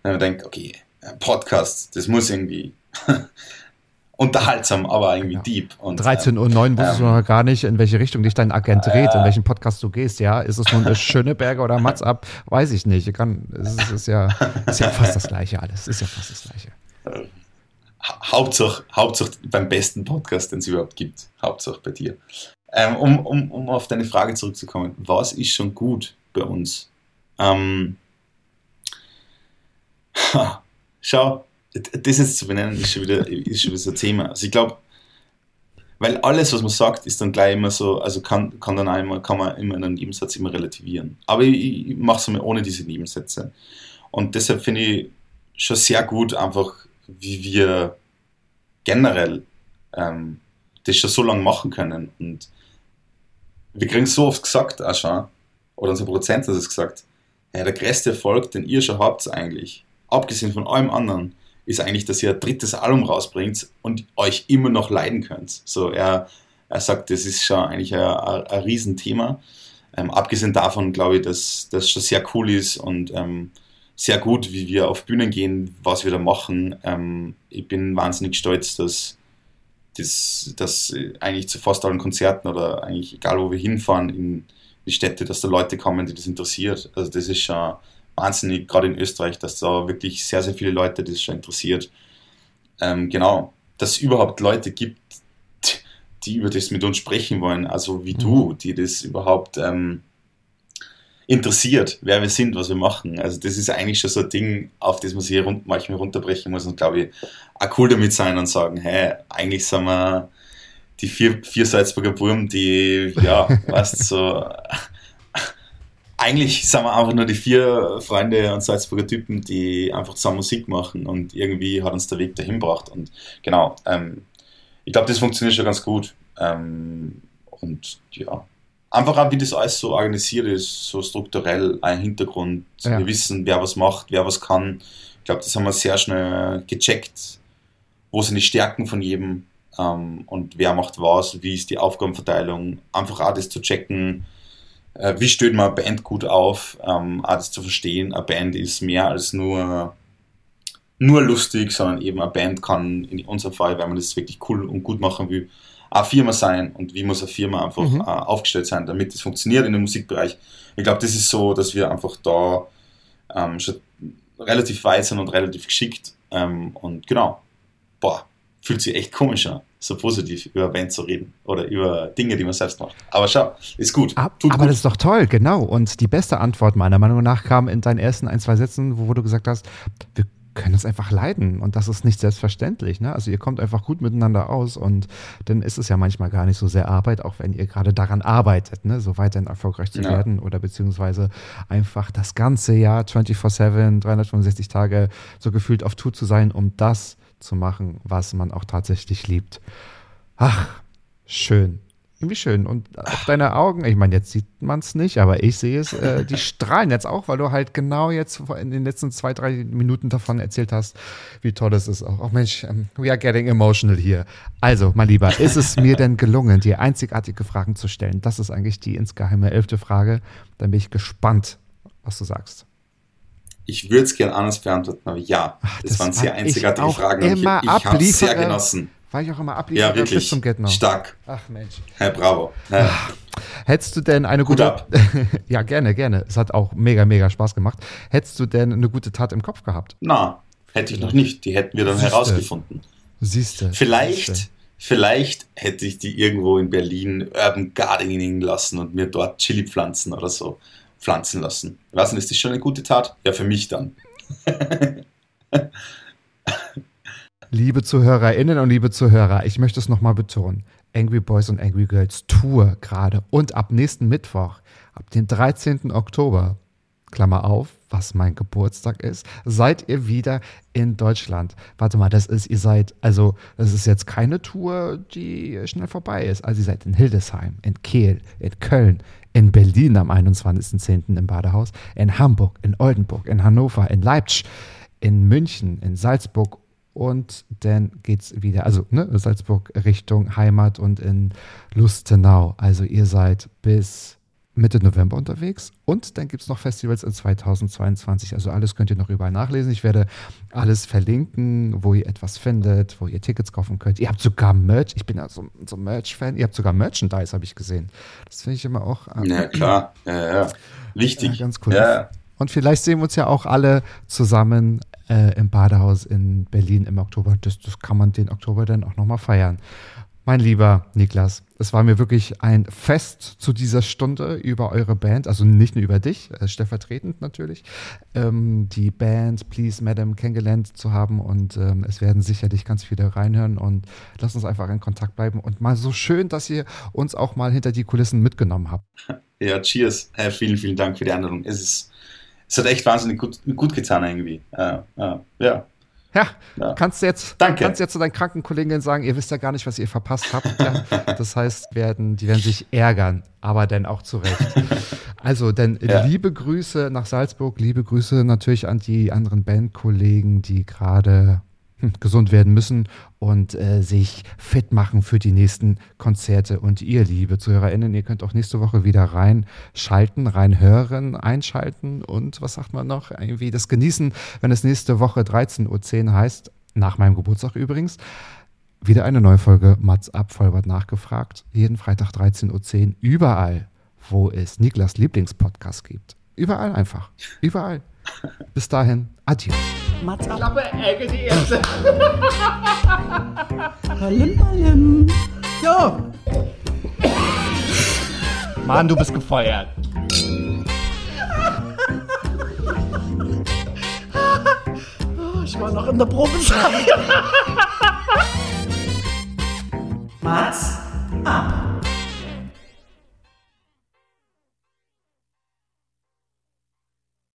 wenn man denkt, okay, Podcast, das muss irgendwie <laughs> unterhaltsam, aber irgendwie ja. deep. 13.09 Uhr wusstest ähm, du noch gar nicht, in welche Richtung dich dein Agent dreht, äh, in welchen Podcast du gehst, ja. Ist es nun Schöneberger oder Mats ab? Weiß ich nicht. Kann, es ist, ist, ja, ist ja fast das Gleiche alles. Ist ja fast das Gleiche. Äh, Hauptsache, Hauptsache beim besten Podcast, den es überhaupt gibt. Hauptsache bei dir. Ähm, um, um, um auf deine Frage zurückzukommen, was ist schon gut bei uns? Ähm, schau, das jetzt zu benennen, ist schon wieder, ist schon wieder so ein Thema. Also ich glaube, weil alles, was man sagt, ist dann gleich immer so, also kann, kann dann einmal, kann man immer in einem Nebensatz immer relativieren. Aber ich, ich mache es mal ohne diese Nebensätze. Und deshalb finde ich schon sehr gut, einfach wie wir generell ähm, das schon so lange machen können. Und wir kriegen so oft gesagt, auch schon, oder unser Produzent hat es gesagt, ja, der größte Erfolg, den ihr schon habt eigentlich, abgesehen von allem anderen, ist eigentlich, dass ihr ein drittes Album rausbringt und euch immer noch leiden könnt. So, er, er sagt, das ist schon eigentlich ein, ein, ein Riesenthema. Ähm, abgesehen davon glaube ich, dass das schon sehr cool ist und ähm, sehr gut, wie wir auf Bühnen gehen, was wir da machen. Ähm, ich bin wahnsinnig stolz, dass das dass eigentlich zu fast allen Konzerten oder eigentlich egal, wo wir hinfahren in die Städte, dass da Leute kommen, die das interessiert. Also das ist schon wahnsinnig, gerade in Österreich, dass da wirklich sehr, sehr viele Leute das schon interessiert. Ähm, genau, dass es überhaupt Leute gibt, die über das mit uns sprechen wollen, also wie mhm. du, die das überhaupt ähm, interessiert, wer wir sind, was wir machen. Also das ist eigentlich schon so ein Ding, auf das man sich rund, manchmal runterbrechen muss und glaube ich auch cool damit sein und sagen, hey, eigentlich sind wir die vier, vier Salzburger Burm, die, ja, <laughs> weißt so, eigentlich sind wir einfach nur die vier Freunde und Salzburger Typen, die einfach zusammen Musik machen und irgendwie hat uns der Weg dahin gebracht. Und genau, ähm, ich glaube, das funktioniert schon ganz gut. Ähm, und ja, einfach auch, wie das alles so organisiert ist, so strukturell, ein Hintergrund. Ja. Wir wissen, wer was macht, wer was kann. Ich glaube, das haben wir sehr schnell gecheckt. Wo sind die Stärken von jedem ähm, und wer macht was, wie ist die Aufgabenverteilung. Einfach auch das zu checken, äh, wie stellt man eine Band gut auf, ähm, auch das zu verstehen. Eine Band ist mehr als nur, nur lustig, sondern eben eine Band kann in unserem Fall, wenn man das wirklich cool und gut machen will, eine Firma sein und wie muss eine Firma einfach mhm. äh, aufgestellt sein, damit es funktioniert in dem Musikbereich. Ich glaube, das ist so, dass wir einfach da ähm, schon relativ weit sind und relativ geschickt. Ähm, und genau, boah, fühlt sich echt komisch an, so positiv über Band zu reden oder über Dinge, die man selbst macht. Aber schau, ist gut. Ab, aber gut. das ist doch toll, genau. Und die beste Antwort meiner Meinung nach kam in deinen ersten ein, zwei Sätzen, wo, wo du gesagt hast, wir können es einfach leiden und das ist nicht selbstverständlich. Ne? Also ihr kommt einfach gut miteinander aus und dann ist es ja manchmal gar nicht so sehr Arbeit, auch wenn ihr gerade daran arbeitet, ne? so weiterhin erfolgreich zu ja. werden oder beziehungsweise einfach das ganze Jahr 24-7, 365 Tage so gefühlt auf Tour zu sein, um das zu machen, was man auch tatsächlich liebt. Ach, schön. Irgendwie schön. Und auf deine Augen, ich meine, jetzt sieht man es nicht, aber ich sehe es, äh, die <laughs> strahlen jetzt auch, weil du halt genau jetzt in den letzten zwei, drei Minuten davon erzählt hast, wie toll es ist auch. Oh Mensch, um, we are getting emotional hier. Also, mein Lieber, ist es mir denn gelungen, dir einzigartige Fragen zu stellen? Das ist eigentlich die insgeheime elfte Frage. Dann bin ich gespannt, was du sagst. Ich würde es gerne anders beantworten, aber ja, Ach, das, das, waren sehr einzigartige Fragen. Ich ich habe es sehr genossen. Weil ich auch immer abliefere ja, wirklich. bis zum Get Stark. Ach Mensch. Ja, bravo. Ja. Hättest du denn eine gute. ab. <laughs> ja, gerne, gerne. Es hat auch mega, mega Spaß gemacht. Hättest du denn eine gute Tat im Kopf gehabt? Na, hätte ich noch nicht. Die hätten wir dann Siehste. herausgefunden. Siehst du. Vielleicht, Siehste. vielleicht hätte ich die irgendwo in Berlin Urban Gardening lassen und mir dort Chili pflanzen oder so pflanzen lassen. Was ist das schon eine gute Tat? Ja, für mich dann. <laughs> Liebe ZuhörerInnen und liebe Zuhörer, ich möchte es nochmal betonen. Angry Boys und Angry Girls Tour gerade und ab nächsten Mittwoch, ab dem 13. Oktober, Klammer auf, was mein Geburtstag ist, seid ihr wieder in Deutschland. Warte mal, das ist, ihr seid, also, das ist jetzt keine Tour, die schnell vorbei ist. Also, ihr seid in Hildesheim, in Kehl, in Köln, in Berlin am 21.10. im Badehaus, in Hamburg, in Oldenburg, in Hannover, in Leipzig, in München, in Salzburg und dann geht es wieder, also ne, Salzburg Richtung Heimat und in Lustenau. Also ihr seid bis Mitte November unterwegs und dann gibt es noch Festivals in 2022. Also alles könnt ihr noch überall nachlesen. Ich werde alles verlinken, wo ihr etwas findet, wo ihr Tickets kaufen könnt. Ihr habt sogar Merch. Ich bin ja so, so Merch-Fan. Ihr habt sogar Merchandise, habe ich gesehen. Das finde ich immer auch. Ähm, ja, klar. Ja, ja. Wichtig. Ja, ganz cool. Ja. Und vielleicht sehen wir uns ja auch alle zusammen äh, im Badehaus in Berlin im Oktober. Das, das kann man den Oktober dann auch nochmal feiern. Mein lieber Niklas, es war mir wirklich ein Fest zu dieser Stunde über eure Band, also nicht nur über dich, äh, stellvertretend natürlich, ähm, die Band Please Madam kennengelernt zu haben und ähm, es werden sicherlich ganz viele reinhören und lasst uns einfach in Kontakt bleiben und mal so schön, dass ihr uns auch mal hinter die Kulissen mitgenommen habt. <laughs> Ja, cheers. Hey, vielen, vielen Dank für die Einladung. Es ist es hat echt wahnsinnig gut, gut getan irgendwie. Ja, ja, ja. Ja, ja, kannst du jetzt, Danke. kannst jetzt zu deinen Krankenkolleginnen sagen, ihr wisst ja gar nicht, was ihr verpasst habt. Ja, <laughs> das heißt, werden, die werden sich ärgern, aber dann auch zurecht. <laughs> Also, dann ja. liebe Grüße nach Salzburg, liebe Grüße natürlich an die anderen Bandkollegen, die gerade hm, gesund werden müssen und äh, sich fit machen für die nächsten Konzerte. Und ihr, liebe ZuhörerInnen, ihr könnt auch nächste Woche wieder reinschalten, reinhören, einschalten und was sagt man noch? Irgendwie das genießen, wenn es nächste Woche 13.10 Uhr heißt, nach meinem Geburtstag übrigens. Wieder eine neue Folge Mats ab, Vollbart nachgefragt. Jeden Freitag 13.10 Uhr, überall, wo es Niklas Lieblingspodcast gibt. Überall einfach. Überall. Bis dahin, adieu. Mats ab. Klappe, Ecke, die erste. <laughs> Ballim, ballim. Jo. Mann, du bist gefeuert. Oh, ich war noch in der Probesaal. Mats? ab.